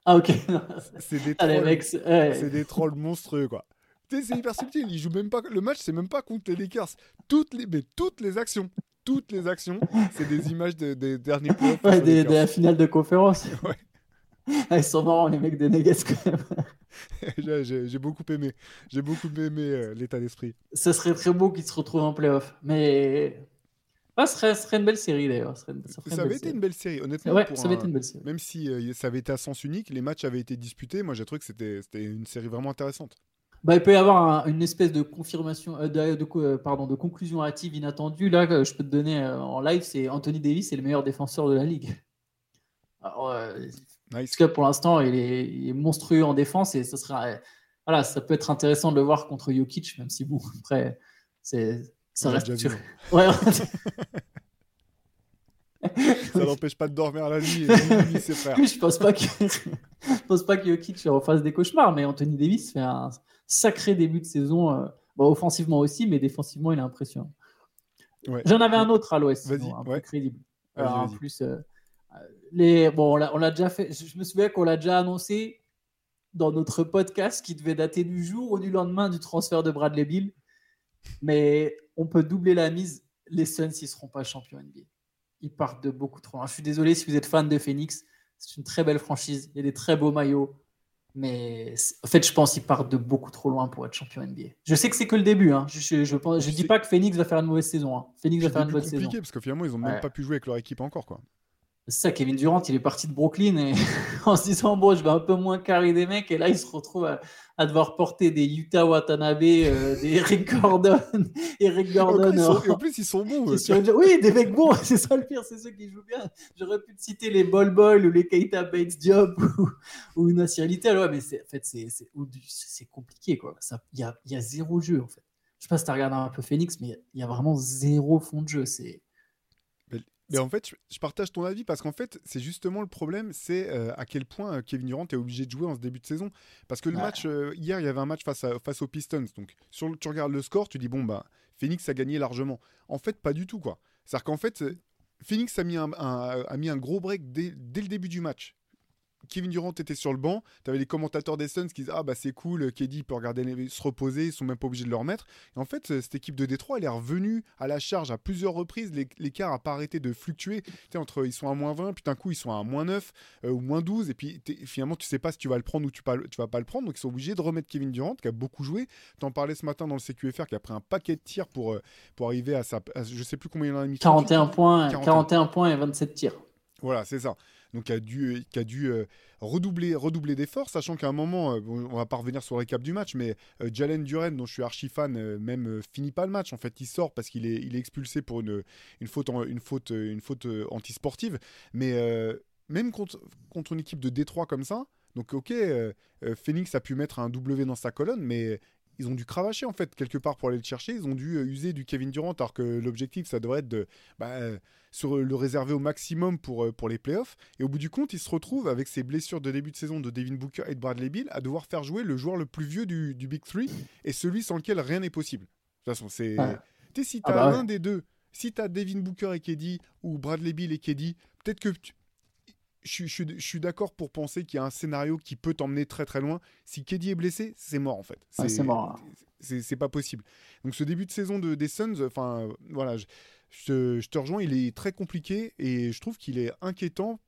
Ah, ok. C'est des trolls, ouais. des trolls monstrueux, quoi. C'est hyper subtil. Il joue même pas. Le match, c'est même pas contre les Lakers. Toutes les, mais toutes les actions, toutes les actions, c'est des images de- des derniers playoffs. Ouais, des- de la finale de conférence. Ouais. Ah, ils sont marrants, les mecs des Nuggets, quand même. J'ai- beaucoup aimé. J'ai beaucoup aimé euh, l'état d'esprit. Ça serait très beau qu'ils se retrouvent en playoff. Mais. Ah, ce serait, ce serait une belle série, d'ailleurs. Ce ça avait été série. une belle série, honnêtement. Ouais, pour ça avait un- été une belle série. Même si euh, ça avait été à sens unique, les matchs avaient été disputés. Moi, j'ai trouvé que c'était une série vraiment intéressante. Bah, il peut y avoir un- une espèce de confirmation, euh, de, euh, pardon, de conclusion hâtive inattendue. Là, que je peux te donner euh, en live, c'est Anthony Davis, c'est le meilleur défenseur de la ligue. Alors, euh, Nice. cas, pour l'instant, il est, il est monstrueux en défense et ça sera, euh, voilà, ça peut être intéressant de le voir contre Jokic, même si bon, après, c'est, ça reste sur- vu, Ouais, Ça n'empêche pas de dormir la nuit et ni ses frères. je pense pas que je pense pas que Jokic refasse des cauchemars, mais Anthony Davis fait un sacré début de saison, euh, bon, offensivement aussi, mais défensivement il est impressionnant. Ouais. J'en avais un autre à l'Ouest, un ouais. peu crédible. Alors, en plus, euh, les bon, on l'a déjà fait. Je je me souviens qu'on l'a déjà annoncé dans notre podcast qui devait dater du jour ou du lendemain du transfert de Bradley Bill. Mais on peut doubler la mise. Les Suns, ils seront pas champions NBA. Ils partent de beaucoup trop loin. Je suis désolé si vous êtes fan de Phoenix. C'est une très belle franchise. Il y a des très beaux maillots. Mais c'est- en fait, je pense qu'ils partent de beaucoup trop loin pour être champion NBA. Je sais que c'est que le début. Hein. Je, je, je, dis C'est- pas que Phoenix va faire une mauvaise saison. hein. Phoenix va C'est faire une bonne saison. compliqué parce que finalement, ils ont même pas pu jouer avec leur équipe encore. quoi. C'est ça, Kevin Durant, il est parti de Brooklyn et en se disant, bon, je vais un peu moins carrer des mecs. Et là, il se retrouve à, à devoir porter des Utah Watanabe, euh, des Eric Gordon. Eric Gordon. ils sont- en- plus, ils sont bons. sur Oui, des mecs bons, c'est ça le pire, c'est ceux qui jouent bien. J'aurais pu te citer les Bol Bol ou les Keita Bates Diop ou, ou Nassir Little, ouais, mais en fait, c'est, compliqué, quoi. Il y a, il y a zéro jeu, en fait. Je sais pas si tu regardé un peu Phoenix, mais il y a vraiment zéro fond de jeu. C'est... Mais en fait, je, partage ton avis parce qu'en fait, c'est justement le problème, c'est euh, à quel point euh, Kevin Durant est obligé de jouer en ce début de saison. Parce que le Ouais. match, euh, hier, il y avait un match face, à- face aux Pistons. Donc, sur le- tu regardes le score, tu dis, bon, bah, Phoenix a gagné largement. En fait, pas du tout, quoi. C'est-à-dire qu'en fait, Phoenix a mis un, un- a mis un gros break dès, dès le début du match. Kevin Durant était sur le banc, tu avais les commentateurs des Suns qui disaient Ah bah c'est cool, KD il peut regarder les- se reposer, ils sont même pas obligés de le remettre. Et en fait, euh, cette équipe de Détroit, elle est revenue à la charge à plusieurs reprises. L'é- L'écart a pas arrêté de fluctuer. Tu entre ils sont à moins 20, puis d'un coup ils sont à moins 9 euh, ou moins 12, et puis finalement tu sais pas si tu vas le prendre ou tu, pas, tu vas pas le prendre. Donc ils sont obligés de remettre Kevin Durant qui a beaucoup joué. T'en parlais ce matin dans le CQFR qui a pris un paquet de tirs pour, euh, pour arriver à sa. à- je sais plus combien il en a mis. 41 points, 41. 41 points et 27 tirs. Voilà, c'est ça. Donc, qui a dû, a dû euh, redoubler, redoubler d'efforts, sachant qu'à un moment, euh, on va pas revenir sur le récap du match, mais euh, Jalen Duren, dont je suis archi fan, même finit pas le match. En fait, il sort parce qu'il est, il est expulsé pour une, une faute, une faute, une faute antisportive. Mais même contre, contre une équipe de Détroit comme ça, donc ok, Phoenix a pu mettre un W dans sa colonne, mais ils ont dû cravacher en fait quelque part pour aller le chercher. Ils ont dû euh, user du Kevin Durant, alors que l'objectif ça devrait être de bah, euh, sur le réserver au maximum pour, euh, pour les playoffs. Et au bout du compte, ils se retrouvent avec ces blessures de début de saison de Devin Booker et de Bradley Bill à devoir faire jouer le joueur le plus vieux du, du Big Three et celui sans lequel rien n'est possible. De toute façon, c'est. Sais, si Ah t'as bah ouais. l'un des deux, si t'as Devin Booker et KD ou Bradley Bill et KD, peut-être que. tu- Je, suis- je suis- je suis d'accord pour penser qu'il y a un scénario qui peut t'emmener très très loin. Si KD est blessé, c'est mort en fait. Ouais, c'est mort, hein. C'est pas possible. Donc ce début de saison de, des Suns, enfin euh, voilà, je, je te, rejoins, il est très compliqué et je trouve qu'il est inquiétant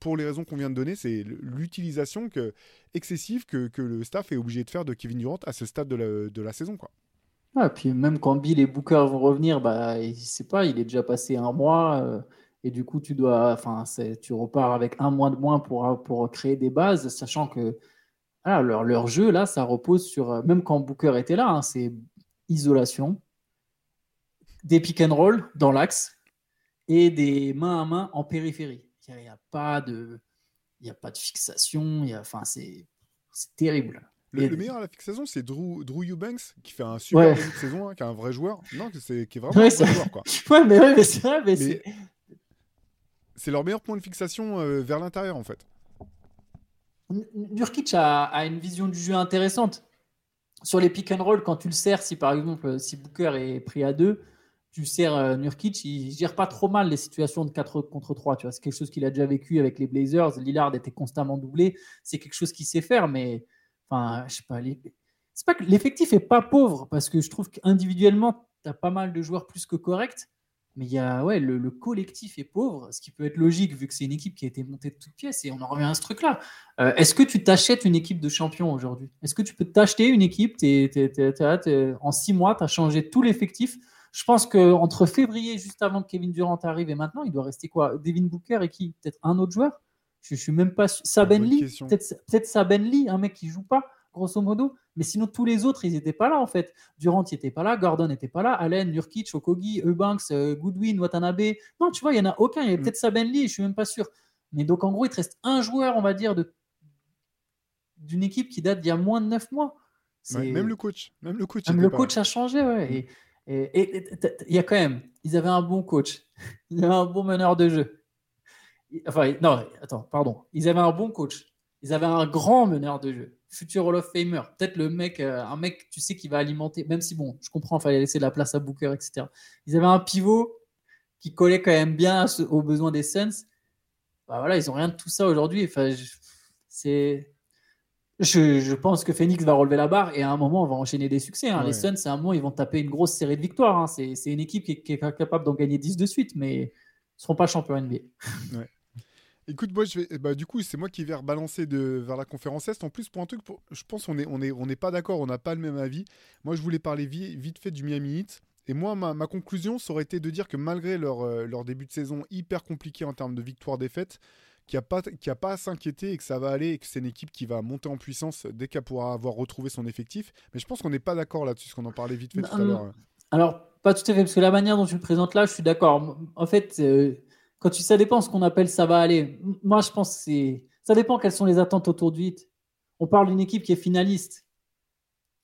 pour les raisons qu'on vient de donner. C'est l'utilisation que, excessive que, que le staff est obligé de faire de Kevin Durant à ce stade de la, de la saison. Quoi. Ouais, puis même quand Bill et Booker vont revenir, bah, il sait pas, il est déjà passé un mois. euh, et du coup, tu dois, enfin, tu repars avec un mois de moins pour, pour créer des bases, sachant que voilà, leur, leur jeu, là, ça repose sur, euh, même quand Booker était là, hein, c'est isolation, des pick and roll dans l'axe et des main à main en périphérie. Il n'y a, pas de, il y a pas de fixation, il y a, enfin, c'est c'est terrible. Le, Et- le meilleur à la fixation, c'est Drew, Drew Eubanks qui fait un super Ouais. début de saison, hein, qui est un vrai joueur. Non, c'est qui est vraiment Ouais, un vrai joueur. quoi. Ouais, mais, ouais, mais c'est vrai, mais Mais- c'est- leur meilleur point de fixation euh, vers l'intérieur en fait. Nurkic a, une vision du jeu intéressante. Sur les pick and roll, quand tu le sers, si par exemple, si Booker est pris à deux, tu sers euh, Nurkic, il gère pas trop mal les situations de 4 contre 3. Tu vois, c'est quelque chose qu'il a déjà vécu avec les Blazers. Lillard était constamment doublé. C'est quelque chose qu'il sait faire, mais enfin, je sais pas. C'est pas que l'effectif est pas pauvre parce que je trouve qu'individuellement, tu as pas mal de joueurs plus que corrects. Mais il y a, ouais, le, le collectif est pauvre, ce qui peut être logique vu que c'est une équipe qui a été montée de toutes pièces et on en revient à ce truc-là. Euh, Est-ce que tu t'achètes une équipe de champions aujourd'hui? Est-ce que tu peux t'acheter une équipe? En six mois, tu as changé tout l'effectif. Je pense qu'entre février, juste avant que Kevin Durant arrive, et maintenant, il doit rester quoi? Devin Booker et qui? Peut-être un autre joueur? Je ne suis même pas sûr. Saben Lee? Peut-être peut Saben Lee, un mec qui joue pas, grosso modo. Mais sinon, tous les autres, ils n'étaient pas là, en fait. Durant, il n'était pas là. Gordon n'était pas là. Allen, Nurkic, Okogi, Eubanks, euh, Goodwin, Watanabe. Non, tu vois, il n'y en a aucun. Il y avait Mm. peut-être Saben Lee, je ne suis même pas sûr. Mais donc, en gros, il te reste un joueur, on va dire, de d'une équipe qui date d'il y a moins de 9 mois. Ouais, même le coach. Même le coach. même était le coach a changé, ouais. Et, Et il y a quand même, ils avaient un bon coach, ils avaient un bon meneur de jeu. Enfin, non, attends, pardon. Ils avaient un bon coach, ils avaient un grand meneur de jeu, futur Hall of Famer. Peut-être le mec, euh, un mec, tu sais, qui va alimenter, même si bon, je comprends, il fallait laisser de la place à Booker, etc. Ils avaient un pivot qui collait quand même bien aux besoins des Suns. Bah voilà, ils n'ont rien de tout ça aujourd'hui. Enfin, c'est je, pense que Phoenix va relever la barre et à un moment, on va enchaîner des succès. Hein. Les Suns, c'est un moment, ils vont taper une grosse série de victoires. Hein. C'est une équipe qui est, capable d'en gagner 10 de suite, mais ils ne seront pas champions NBA. Écoute, moi, je vais, bah, du coup, c'est moi qui vais rebalancer de, vers la conférence Est. En plus, pour un truc, je pense qu'on n'est on est, on est pas d'accord, on n'a pas le même avis. Moi, je voulais parler vite fait du Miami Heat. Et moi, ma, conclusion, ça aurait été de dire que malgré leur, euh, leur début de saison hyper compliqué en termes de victoire-défaite, qu'il n'y a, pas, a pas à s'inquiéter et que ça va aller et que c'est une équipe qui va monter en puissance dès qu'elle pourra avoir retrouvé son effectif. Mais je pense qu'on n'est pas d'accord là-dessus, parce qu'on en parlait vite fait tout à l'heure. Alors, pas tout à fait, parce que la manière dont tu le présentes là, je suis d'accord. En fait, euh, quand tu, ça dépend ce qu'on appelle ça va aller. Moi, je pense que c'est. Ça dépend quelles sont les attentes autour du hit. On parle d'une équipe qui est finaliste.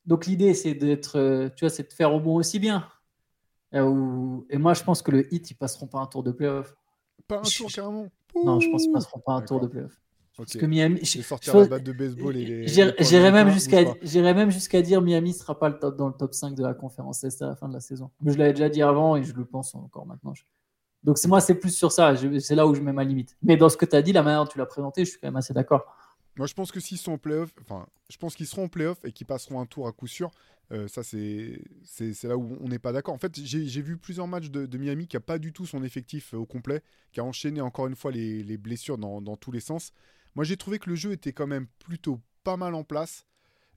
Donc l'idée, c'est d'être, euh, tu vois, c'est de faire au bon aussi bien. Euh, et moi, je pense que le hit, ils passeront pas un tour de playoff. Pas un tour carrément. Non, je pense qu'ils passeront pas un tour de playoff. Parce que Miami. Je batte de baseball. J'irais même jusqu'à j'irais même jusqu'à dire Miami sera pas le top, dans le top 5 de la conférence Est à la fin de la saison. Mais je l'avais déjà dit avant et je le pense encore maintenant. Donc c'est moi c'est plus sur ça. C'est là où je mets ma limite. Mais dans ce que tu as dit, la manière dont tu l'as présenté, je suis quand même assez d'accord. Moi, je pense que s'ils sont en playoff, enfin, je pense qu'ils seront en playoff et qu'ils passeront un tour à coup sûr. Euh, ça, c'est là où on n'est pas d'accord. En fait, j'ai vu plusieurs matchs de, Miami qui n'a pas du tout son effectif euh, au complet, qui a enchaîné encore une fois les, blessures dans, tous les sens. Moi, j'ai trouvé que le jeu était quand même plutôt pas mal en place.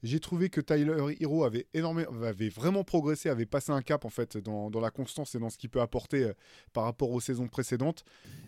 J'ai trouvé que Tyler Hero avait, énormément, avait vraiment progressé, avait passé un cap en fait dans, la constance et dans ce qu'il peut apporter euh, par rapport aux saisons précédentes.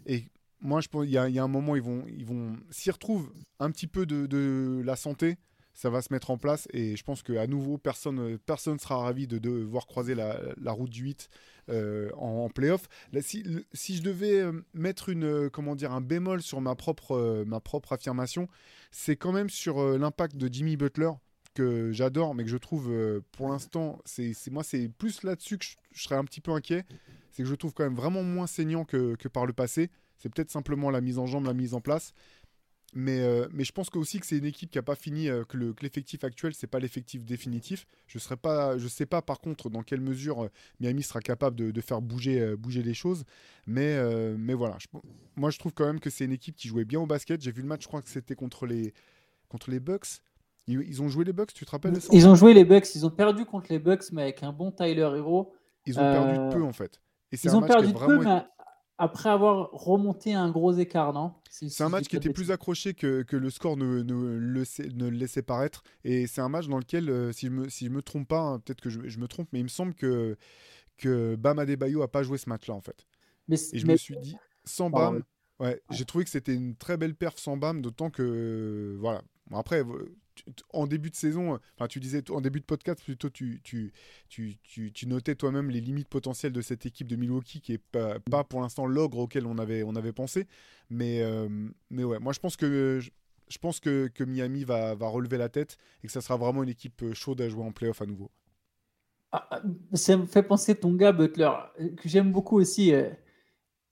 Et moi, je pense qu'il y, a un moment, ils vont, ils vont s'y retrouvent un petit peu de, la santé, ça va se mettre en place. Et je pense qu'à nouveau, personne personne sera ravi de, de voir croiser la, route du 8 euh, en, playoff. si, si, je devais euh, mettre une, comment dire, un bémol sur ma propre, ma propre affirmation, c'est quand même sur l'impact de Jimmy Butler que j'adore, mais que je trouve pour l'instant, c'est moi, c'est plus là-dessus que je, serais un petit peu inquiet. C'est que je trouve quand même vraiment moins saignant que, que par le passé. C'est peut-être simplement la mise en jambe, la mise en place. Mais, euh, mais je pense aussi que c'est une équipe qui n'a pas fini, euh, que, l'effectif actuel, c'est pas l'effectif définitif. Je ne sais pas par contre dans quelle mesure euh, Miami sera capable de, faire bouger, bouger les choses. Mais, mais voilà, moi je trouve quand même que c'est une équipe qui jouait bien au basket. J'ai vu le match, je crois que c'était contre les, contre les Bucks. Ils, ont joué les Bucks, tu te rappelles Ils ont joué les Bucks, ils ont perdu contre les Bucks, mais avec un bon Tyler Hero. Ils ont perdu de peu en fait. Et ils ont perdu de peu, mais après avoir remonté un gros écart, non? C'est un match qui était plus accroché que, que le score ne, ne, le, ne, le, laissait paraître. Et c'est un match dans lequel, euh, si je me, si je me trompe pas, hein, peut-être que je, je, me trompe, mais il me semble que, que Bam Adebayo a pas joué ce match-là, en fait. Mais, et je me suis dit, sans Bam, ouais, j'ai trouvé que c'était une très belle perf sans Bam, d'autant que, voilà. après, en début de saison, enfin tu disais en début de podcast plutôt, tu, notais toi-même les limites potentielles de cette équipe de Milwaukee qui est pas, pour l'instant l'ogre auquel on avait, pensé. Mais, euh, mais ouais, moi je pense que, Miami va, relever la tête et que ça sera vraiment une équipe chaude à jouer en playoff à nouveau. Ah, ah, ça me fait penser ton gars Butler, que j'aime beaucoup aussi. Euh,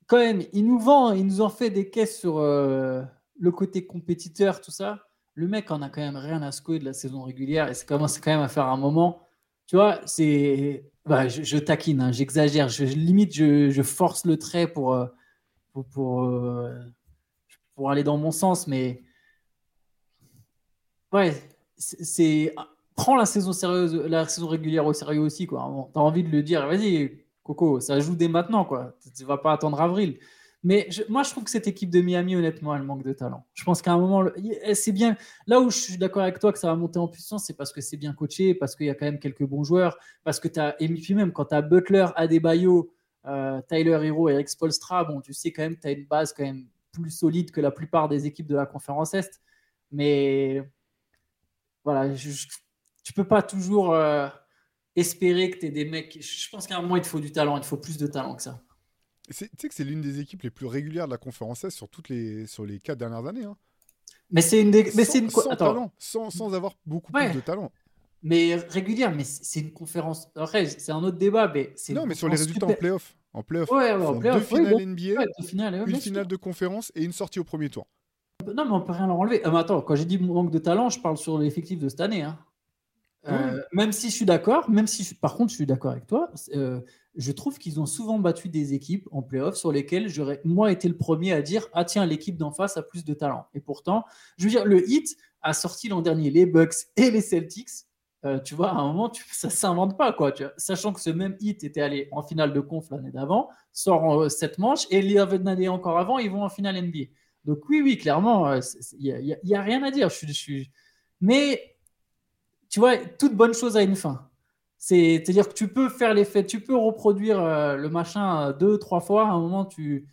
quand même, il nous vend, il nous en fait des caisses sur euh, le côté compétiteur, tout ça le mec en a quand même rien à secouer de la saison régulière et ça commence quand même à faire un moment. Tu vois, c'est. Bah, je, taquine, hein, j'exagère, je, limite, je, force le trait pour, euh, pour, euh, pour, aller dans mon sens, mais. Ouais, c'est. Prends la saison sérieuse, la saison régulière au sérieux aussi, quoi. T'as envie de le dire, vas-y, Coco, ça joue dès maintenant, quoi. Tu vas pas attendre avril. Mais moi, je trouve que cette équipe de Miami, honnêtement, elle manque de talent. Je pense qu'à un moment, c'est bien. Là où je suis d'accord avec toi que ça va monter en puissance, c'est parce que c'est bien coaché, parce qu'il y a quand même quelques bons joueurs, parce que tu as. Et puis même, quand tu as Butler, Adebayo, euh, Tyler Hero, Eric Spolstra, bon, tu sais quand même que tu as une base quand même plus solide que la plupart des équipes de la conférence Est. Mais voilà, je, tu peux pas toujours euh, espérer que tu aies des mecs. Je pense qu'à un moment, il te faut du talent, il te faut plus de talent que ça. Tu sais que c'est l'une des équipes les plus régulières de la conférence S sur, toutes les, sur les quatre dernières années. Hein. Mais c'est une des. Mais sans, une... sans, talent, sans, sans, avoir beaucoup plus de talent. Mais régulière, mais c'est une conférence. Après, c'est un autre débat, mais c'est Non, mais sur les résultats en playoff. En playoff, Ouais, en deux oui, finales bon, NBA, deux finales, une finale de conférence et une sortie au premier tour. Non, mais on peut rien leur enlever. Ah, mais attends, quand j'ai dit manque de talent, je parle sur l'effectif de cette année. hein. Euh, Même si je suis d'accord, même si je- par contre je suis d'accord avec toi, euh, je trouve qu'ils ont souvent battu des équipes en playoff sur lesquelles j'aurais moi été le premier à dire ah tiens l'équipe d'en face a plus de talent. Et pourtant, je veux dire le Heat a sorti l'an dernier les Bucks et les Celtics. Euh, tu vois, à un moment, ça s'invente pas, quoi. Tu. Sachant que ce même Heat était allé en finale de conf l'année d'avant, sort en euh, sept manches, et l'année encore avant, ils vont en finale NBA. Donc oui, oui, clairement, il n'y a, rien à dire. Je je. Mais tu vois, toute bonne chose a une fin. C'est- C'est-à-dire que tu peux faire l'effet, tu peux reproduire euh, le machin euh, deux, trois fois. À un moment, tu,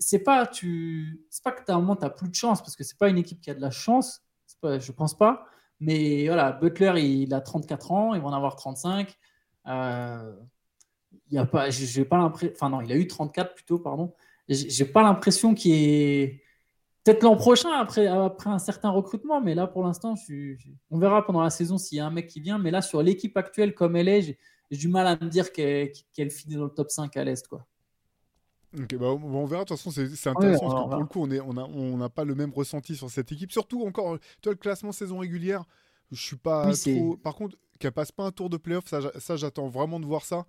c'est pas, tu, pas que à un moment tu plus de chance parce que c'est pas une équipe qui a de la chance. Pas, je pense pas. Mais voilà, Butler, il, a 34 ans, il va en avoir 35. Euh, il a pas, j'ai pas l'impression, enfin non, il a eu 34 plutôt, pardon. J'ai pas l'impression qu'il est Peut-être l'an prochain, après, après un certain recrutement, mais là, pour l'instant, je suis- je- on verra pendant la saison s'il y a un mec qui vient. Mais là, sur l'équipe actuelle comme elle est, j'ai du mal à me dire qu'elle finit dans le top 5 à l'Est. quoi. Ok, bah, on verra. De toute façon, c'est intéressant parce que pour le coup, on n'a on pas le même ressenti sur cette équipe. Surtout encore, toi, le classement saison régulière, je suis pas Oui, trop. Par contre, qu'elle passe pas un tour de playoff, ça, ça j'attends vraiment de voir ça.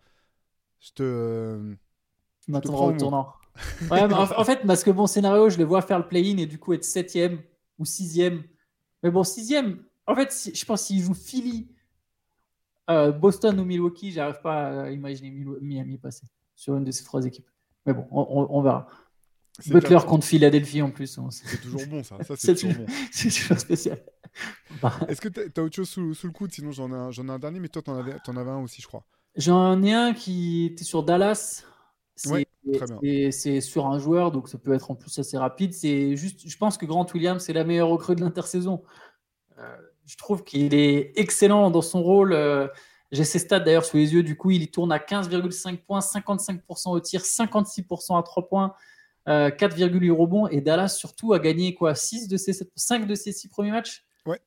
Je te. Je prends au tournant. Ouais, en, en fait, parce que bon scénario, je les vois faire le play-in et du coup être septième ou sixième. Mais bon, sixième, en fait, si- je pense s'ils jouent Philly, euh, Boston ou Milwaukee, j'arrive pas à imaginer Miami passer sur une de ces trois équipes. Mais bon, on, verra. Butler contre Philadelphie en plus. on- C'est toujours bon, ça. Ça, C'est toujours bon. c'est toujours spécial. Bah, Est-ce que t'as as autre chose sous, sous le coude? Sinon, j'en ai, un- j'en ai un dernier, mais toi, t'en avais, t'en avais un aussi, je crois. J'en ai un qui était sur Dallas. C'est Ouais, sur un joueur, donc ça peut être en plus assez rapide. C'est juste, je pense que Grant Williams c'est la meilleure recrue de l'intersaison. Euh, je trouve qu'il est excellent dans son rôle. Euh, J'ai ses stats d'ailleurs sous les yeux. Du coup, il tourne à 15,5 points, 55% au tir, 56% à 3 points, euh, 4,8 rebonds. Et Dallas surtout a gagné quoi 6 de ses 5 de ses 6 premiers matchs? Ouais.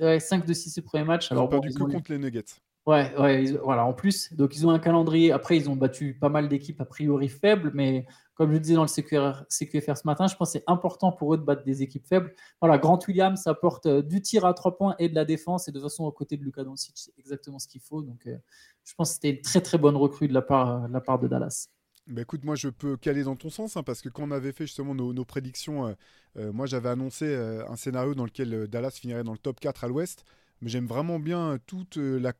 Ouais, 5 de 6 premiers matchs. Alors bon, perdu que ont contre les Nuggets. Ouais, voilà, en plus. Donc, ils ont un calendrier. Après, ils ont battu pas mal d'équipes a priori faibles, mais comme je le disais dans le CQFR, CQFR ce matin, je pense que c'est important pour eux de battre des équipes faibles. Voilà, Grant Williams apporte euh, du tir à trois points et de la défense, et de toute façon, aux côtés de Luka Doncic, c'est exactement ce qu'il faut. Donc, euh, je pense que c'était une très très bonne recrue de la part, de la part de Dallas. Bah écoute, moi je peux caler dans ton sens, hein, parce que quand on avait fait justement nos, prédictions, euh, euh, moi j'avais annoncé euh, un scénario dans lequel euh, Dallas finirait dans le top 4 à l'ouest, mais j'aime vraiment bien toute euh, la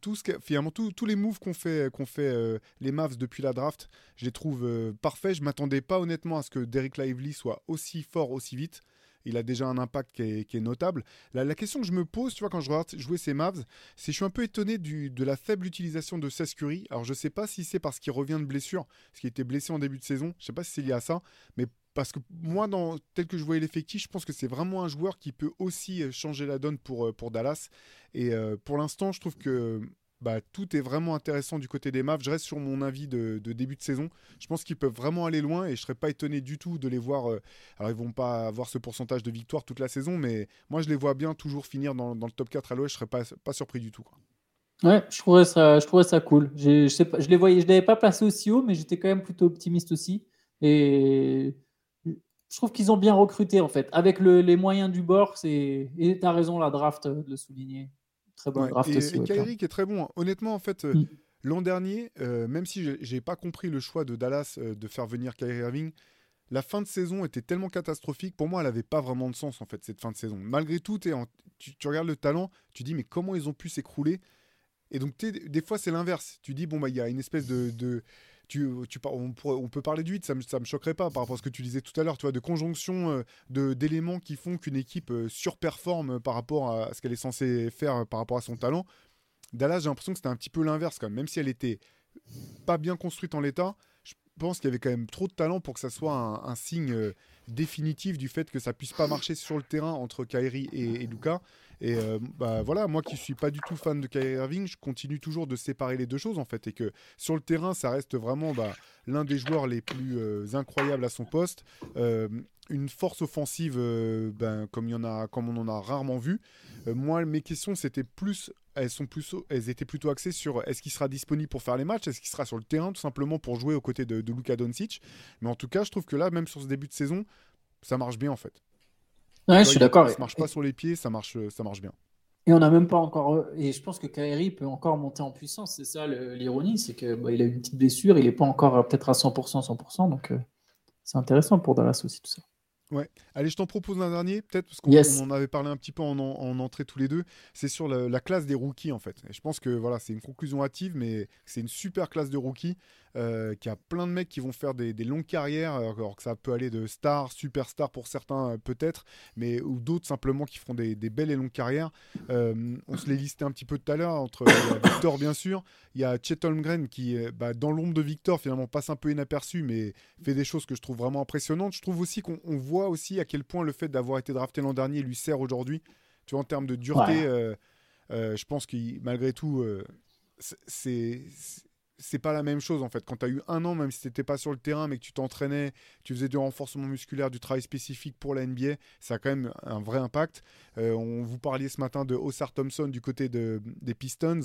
tout ce finalement tous les moves qu'on fait, qu'on fait euh, les Mavs depuis la draft, je les trouve euh, parfaits. Je m'attendais pas honnêtement à ce que Derek Lively soit aussi fort aussi vite. Il a déjà un impact qui est, notable. La, question que je me pose, tu vois, quand je regarde jouer ces Mavs, c'est je suis un peu étonné du- de la faible utilisation de Seth. Alors je sais pas si c'est parce qu'il revient de blessure, parce qu'il était blessé en début de saison. Je sais pas si c'est lié à ça, mais parce que moi, tel que je voyais l'effectif, je pense que c'est vraiment un joueur qui peut aussi euh, changer la donne pour, euh, pour Dallas. Et euh, pour l'instant, je trouve que bah, tout est vraiment intéressant du côté des Mavs. Je reste sur mon avis de, début de saison. Je pense qu'ils peuvent vraiment aller loin et je serais pas étonné du tout de les voir. alors, ils vont pas avoir ce pourcentage de victoire toute la saison, mais moi, je les vois bien toujours finir dans, le top 4 à l'ouest. Je serais pas, pas surpris du tout. quoi. Ouais, je trouverais ça, cool. Je je je l'avais pas placé aussi haut, mais j'étais quand même plutôt optimiste aussi. Et je trouve qu'ils ont bien recruté en fait, avec le- les moyens du bord. C'est et t'as raison, la draft euh, de le souligner. Très bonne Ouais, draft et, aussi. et Kyrie qui est très bon. hein. Honnêtement, en fait, euh, Mm. l'an dernier, euh, même si j'ai- pas compris le choix de Dallas euh, de faire venir Kyrie Irving, la fin de saison était tellement catastrophique. Pour moi, elle avait pas vraiment de sens en fait cette fin de saison. Malgré tout, en- tu, tu regardes le talent, tu dis mais comment ils ont pu s'écrouler? Et donc des fois c'est l'inverse. Tu dis bon bah il y a une espèce de, de- on, peut parler du 8, ça me, me choquerait pas par rapport à ce que tu disais tout à l'heure, tu vois, de conjonction euh, d'éléments qui font qu'une équipe euh, surperforme par rapport à ce qu'elle est censée faire euh, par rapport à son talent. Dallas, j'ai l'impression que c'était un petit peu l'inverse quand même. Même si elle était pas bien construite en l'état, je- pense qu'il y avait quand même trop de talent pour que ça soit un, signe euh, définitif du fait que ça puisse pas marcher sur le terrain entre Kyrie et, et Luca. Et euh, bah voilà, moi qui suis pas du tout fan de Kyrie Irving, je continue toujours de séparer les deux choses en fait, et que sur le terrain, ça reste vraiment bah, l'un des joueurs les plus euh, incroyables à son poste. Euh, une force offensive, ben, comme, on en a rarement vu. Moi, mes questions, c'était plus, elles, sont plus, elles étaient plutôt axées sur est-ce qu'il sera disponible pour faire les matchs, est-ce qu'il sera sur le terrain tout simplement pour jouer aux côtés de, de Luka Doncic? Mais en tout cas, je trouve que là, même sur ce début de saison, ça marche bien en fait. Ouais, je suis d'accord. Ça marche pas sur les pieds, ça marche, ça marche bien. Et on n'a même pas encore. Et je pense que Kyrie peut encore monter en puissance. C'est ça l'ironie, c'est que bah, a une petite blessure, il n'est pas encore euh, peut-être à 100%, 100%. Donc euh, c'est intéressant pour Dallas aussi tout ça. Allez, je t'en propose un dernier, peut-être, parce qu'on Yes. en avait parlé un petit peu en, en- en entrée tous les deux. C'est sur la, la classe des rookies, en fait. Et je pense que voilà, c'est une conclusion hâtive, mais c'est une super classe de rookies euh, qui a plein de mecs qui vont faire des, des longues carrières, alors que ça peut aller de star, superstar pour certains, euh, peut-être, mais ou d'autres simplement qui feront des, des belles et longues carrières. Euh, on se les listait un petit peu tout à l'heure, entre y Victor, bien sûr, il y a Chet Holmgren qui, euh, bah, dans l'ombre de Victor, finalement passe un peu inaperçu, mais fait des choses que je trouve vraiment impressionnantes. Je trouve aussi qu'on on voit aussi à quel point le fait d'avoir été drafté l'an dernier lui sert aujourd'hui. Tu vois, en termes de dureté, Ouais. euh, euh, je pense que malgré tout, euh, c'est- c'est pas la même chose en fait. Quand tu as eu un an, même si t'étais pas sur le terrain, mais que tu t'entraînais, tu faisais du renforcement musculaire, du travail spécifique pour la NBA, ça a quand même un vrai impact. Euh, on vous parliez ce matin de Ossar Thompson du côté de, des Pistons.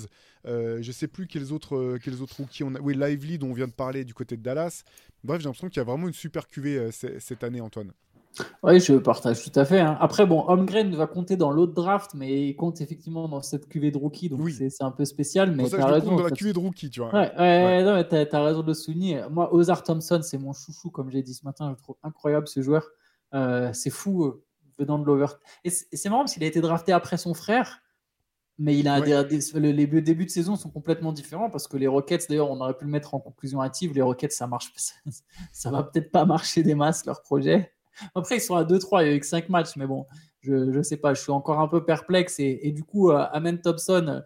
Euh, je sais plus quels autres, euh, quels autres rookies on a. Oui, Lively dont on vient de parler du côté de Dallas. Bref, j'ai l'impression qu'il y a vraiment une super cuvée euh, c- cette année, Antoine. Oui, je partage tout à fait. hein. Après, bon, Holmgren va compter dans l'autre draft, mais il compte effectivement dans cette cuvée de rookie, donc Oui. c'est un peu spécial. Mais tu as raison. compte dans la cuvée de rookie, tu vois. Ouais, ouais, non, mais t'as, t'as raison de le souligner. Moi, Ozar Thompson, c'est mon chouchou, comme j'ai dit ce matin. Je le trouve incroyable ce joueur. Euh, c'est fou euh, venant de l'over. Et c'est, marrant parce qu'il a été drafté après son frère, mais il a Ouais. des, des- le- les débuts de saison sont complètement différents parce que les Rockets, d'ailleurs, on aurait pu le mettre en conclusion hâtive. Les Rockets, ça marche, ça, ça va peut-être pas marcher des masses leur projet. Après, ils sont à 2-3, il y a eu que 5 matchs, mais bon, je, je sais pas, je suis encore un peu perplexe. Et, du coup, euh, Amen Thompson, euh,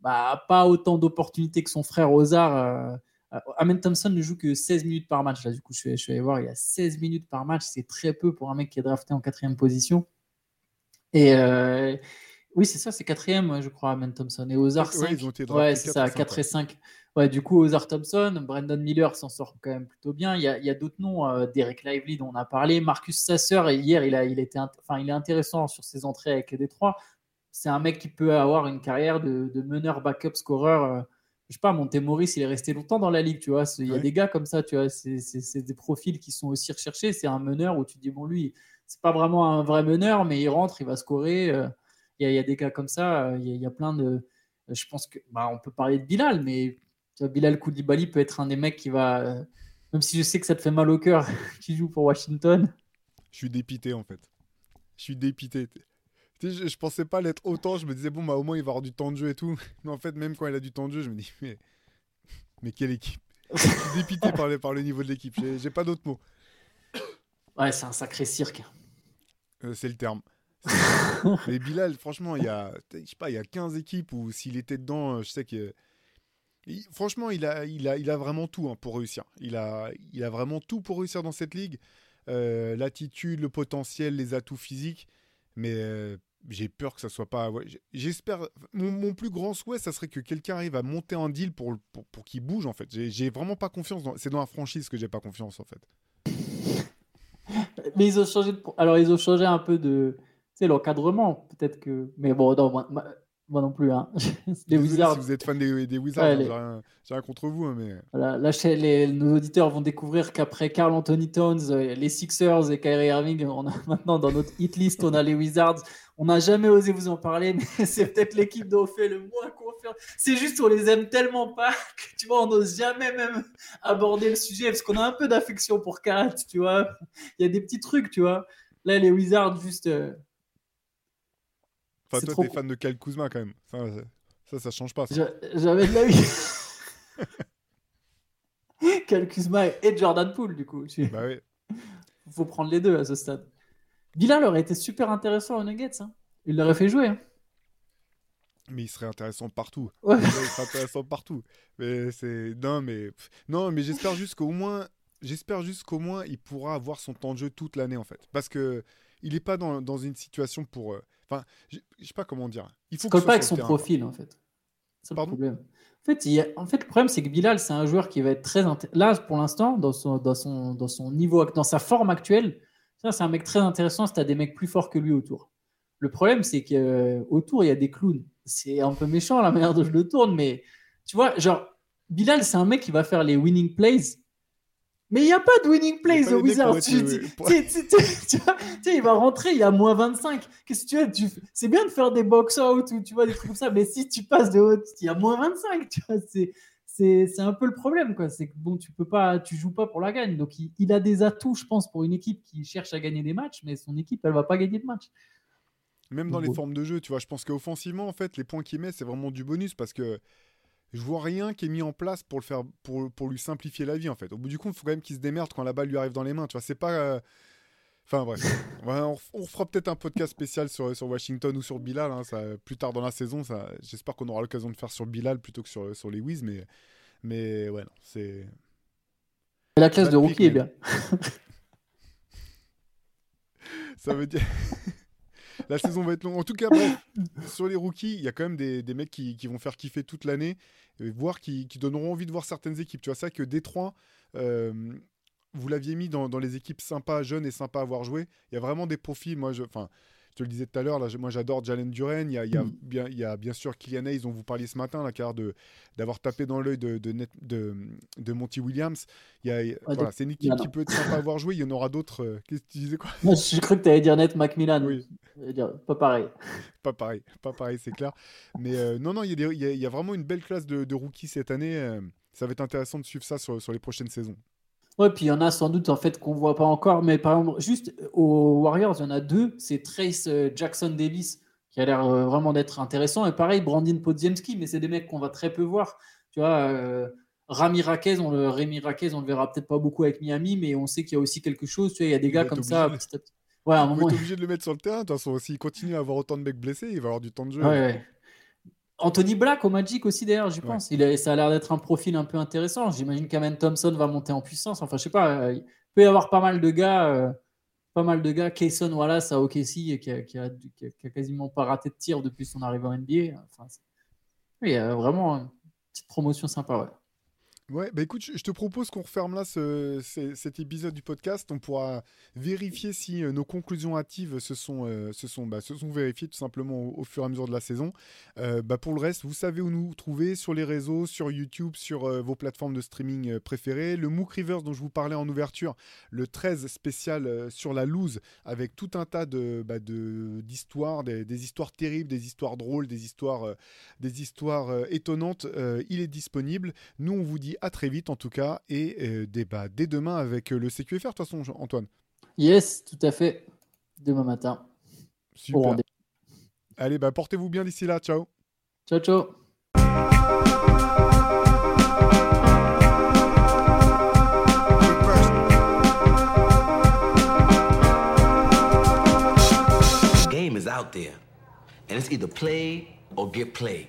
bah, pas autant d'opportunités que son frère Ozar. euh, Amen Thompson ne joue que 16 minutes par match. Là, du coup, je suis, allé voir, il y a 16 minutes par match. C'est très peu pour un mec qui est drafté en quatrième position. Et oui, c'est ça, c'est quatrième, je crois, Amen Thompson. Et Ozar, Ouais, 5. ils ont été Ouais, c'est ça, 4 4 et et 5. Ouais, du coup, Ozar Thompson, Brandon Miller s'en sort quand même plutôt bien. Il y a, il y a d'autres noms, euh, Derek Lively dont on a parlé, Marcus Sasser, et hier, il, a, il, était, enfin, il est intéressant sur ses entrées avec Détroit. C'est un mec qui peut avoir une carrière de, de meneur, backup, scoreur. euh, je sais pas, Montemoris, il est resté longtemps dans la ligue, tu vois. Il y a Ouais. des gars comme ça, tu vois. C'est des profils qui sont aussi recherchés. C'est un meneur où tu dis, bon, lui, c'est pas vraiment un vrai meneur, mais il rentre, il va scorer. euh, Il y, a- il y a des gars comme ça. euh, Il y, a- il y a plein de. Je pense que. Bah, on peut parler de Bilal, mais Bilal Koulibaly peut être un des mecs qui va. euh, Même si je sais que ça te fait mal au cœur, qui joue pour Washington. Je suis dépité en fait. Je suis dépité. Tu sais, je, je pensais pas l'être autant. Je me disais, bon, bah, au moins il va avoir du temps de jeu et tout. Mais en fait, même quand il a du temps de jeu, je me dis, mais, mais quelle équipe Je suis dépité par le, par le niveau de l'équipe. J'ai j'ai pas d'autres mots. Ouais, c'est un sacré cirque. Euh, c'est le terme. Mais Bilal, franchement, il y a, je sais pas, il y a 15 équipes où s'il était dedans, euh, je sais que. il- franchement, il a, il, a, il a vraiment tout hein, pour réussir. Il a, il a vraiment tout pour réussir dans cette ligue. Euh, L'attitude, le potentiel, les atouts physiques. Mais euh, j'ai peur que ça soit pas. ouais, J'espère. Mon, mon plus grand souhait, ça serait que quelqu'un arrive à monter un deal pour, pour, pour qu'il bouge en fait. J'ai vraiment pas confiance. Dans... C'est dans la franchise que j'ai pas confiance en fait. Mais ils ont changé de... Alors, ils ont changé un peu de. L'encadrement, peut-être que. Mais bon, non, moi, non plus. Hein. Les Désolé Wizards. Si vous êtes fan des, des Wizards, Ouais, hein, les- j'ai rien, j'ai rien contre vous, hein, mais. Voilà, là, chez les, nos auditeurs vont découvrir qu'après Carl Anthony Towns, euh, les Sixers et Kyrie Irving, on a maintenant dans notre hit list, on a les Wizards. On n'a jamais osé vous en parler, mais c'est peut-être l'équipe dont on fait le moins confiance. C'est juste qu'on les aime tellement pas que tu vois, on n'ose jamais même aborder le sujet parce qu'on a un peu d'affection pour Kat, tu vois. Il y a des petits trucs, tu vois. Là, les Wizards, juste. euh, Enfin, toi, trop t'es fan de Kyle Kuzma quand même. Ça, ça, ça, change pas. ça. Ja- Jamais de la vie. Cal Kuzma et Jordan Poole, du coup. Bah oui. faut prendre les deux à ce stade. Bilal aurait été super intéressant aux Nuggets. hein. Il l'aurait fait jouer. hein. Mais il serait intéressant partout. Ouais. Il serait intéressant partout. Mais c'est. Non, mais. Non, mais j'espère juste qu'au moins. j'espère juste qu'au moins il pourra avoir son temps de jeu toute l'année en fait. Parce que il n'est pas dans, dans une situation pour. Euh, Enfin, je sais pas comment dire. Il faut colle pas avec son terrain. profil, en fait. C'est le problème. En fait, il y a- en fait, le problème, c'est que Bilal, c'est un joueur qui va être très. inté- Là, pour l'instant, dans son, dans, son, dans son niveau, dans sa forme actuelle, c'est un mec très intéressant si tu as des mecs plus forts que lui autour. Le problème, c'est qu'autour, il y a des clowns. C'est un peu méchant la manière dont je le tourne, mais tu vois, genre, Bilal, c'est un mec qui va faire les winning plays. Mais il n'y a pas de winning plays pas au les mecs pour Wizards. Tu- tu- tu- il va rentrer, il y a moins 25. Qu'est-ce que tu C'est bien de faire des box-out ou tu vois, des trucs comme ça, mais si tu passes de haut, il y a moins 25. Tu vois, c'est, c'est, c'est un peu le problème. Quoi. C'est que bon, tu peux pas, tu joues pas pour la gagne. Donc il, il a des atouts, je pense, pour une équipe qui cherche à gagner des matchs, mais son équipe, elle va pas gagner de match. Même dans Donc, les ouais. formes de jeu, tu vois, je pense qu'offensivement, en fait, les points qu'il met, c'est vraiment du bonus parce que je vois rien qui est mis en place pour le faire, pour, pour lui simplifier la vie, en fait. Au bout du compte, il faut quand même qu'il se démerde quand la balle lui arrive dans les mains, tu vois. C'est pas. euh, Enfin bref, Ouais, on, on refera peut-être un podcast spécial sur, sur Washington ou sur Bilal, hein, ça, plus tard dans la saison. Ça, j'espère qu'on aura l'occasion de faire sur Bilal plutôt que sur, sur les Wiz, mais, mais ouais, non, c'est. La classe de rookie est bien. Ça veut dire. La saison va être longue. En tout cas, bref, sur les rookies, il y a quand même des, mecs qui, vont faire kiffer toute l'année, voire qui, donneront envie de voir certaines équipes. Tu vois, ça que Détroit, euh, vous l'aviez mis dans, dans les équipes sympas, jeunes et sympas à avoir joué. Il y a vraiment des profils. Moi, je, enfin, je te le disais tout à l'heure, là, moi j'adore Jalen Duren. Il y a, il y a Mm. bien, il y a bien sûr Kylian Hayes, dont vous parliez ce matin, là, car de d'avoir tapé dans l'œil de, de, Net- de, de Monty Williams. Il y a, voilà, c'est une équipe qui peut être sympa à avoir joué. Il y en aura d'autres. euh, Qu'est-ce que tu disais quoi? Moi, je cru que tu allais dire Net Macmillan. Oui. Dire, Pas pareil. Pas pareil, pas pareil, c'est clair. Mais euh, non, non, il y, a il y vraiment une belle classe de, de rookies cette année. euh, ça va être intéressant de suivre ça sur, sur les prochaines saisons. Ouais, puis il y en a sans doute en fait qu'on voit pas encore, mais par exemple, juste euh, aux Warriors, il y en a deux. C'est Trace euh, Jackson Davis qui a l'air euh, vraiment d'être intéressant, et pareil, Brandon Podziemski, mais c'est des mecs qu'on va très peu voir. Tu vois, euh, Rami Raquez, on le, Rémi Raquez, on le verra peut-être pas beaucoup avec Miami, mais on sait qu'il y a aussi quelque chose. Tu vois, il y a des Il gars comme ça, petit à petit. Ouais, à un moment. est obligé de le mettre sur le terrain. De toute façon, s'il continue à avoir autant de mecs blessés, il va avoir du temps de jeu. Ouais, ouais. Anthony Black au Magic aussi d'ailleurs, j'y Ouais. pense. Il a- ça a l'air d'être un profil un peu intéressant. J'imagine qu'Amen Thompson va monter en puissance. Enfin, je sais pas. euh, Il peut y avoir pas mal de gars, euh, pas mal de gars. Kayson Wallace à OKC qui a, qui, a, qui a- qui a quasiment pas raté de tir depuis son arrivée en NBA. Enfin, oui, euh, vraiment une petite promotion sympa. Ouais. Ouais, bah écoute, je te propose qu'on referme là ce- ce- cet épisode du podcast. On pourra vérifier si euh, nos conclusions hâtives se sont, euh, se sont, bah, se sont vérifiées tout simplement au, fur et à mesure de la saison. Euh, bah, pour le reste, vous savez où nous trouver sur les réseaux, sur YouTube, sur vos plateformes de streaming préférées. Le MOOC Rivers dont je vous parlais en ouverture, le 13 spécial sur la loose, avec tout un tas bah, de- d'histoires, des, des histoires terribles, des histoires drôles, des histoires, des histoires étonnantes. Il est disponible. Nous, on vous dit à très vite en tout cas et euh, dès, bah, dès demain avec euh, le CQFR de toute façon, Antoine. Yes, tout à fait. Demain matin. Super. Allez, bah, portez-vous bien d'ici là. Ciao. Ciao, ciao. game is out there, and it's either play or get played.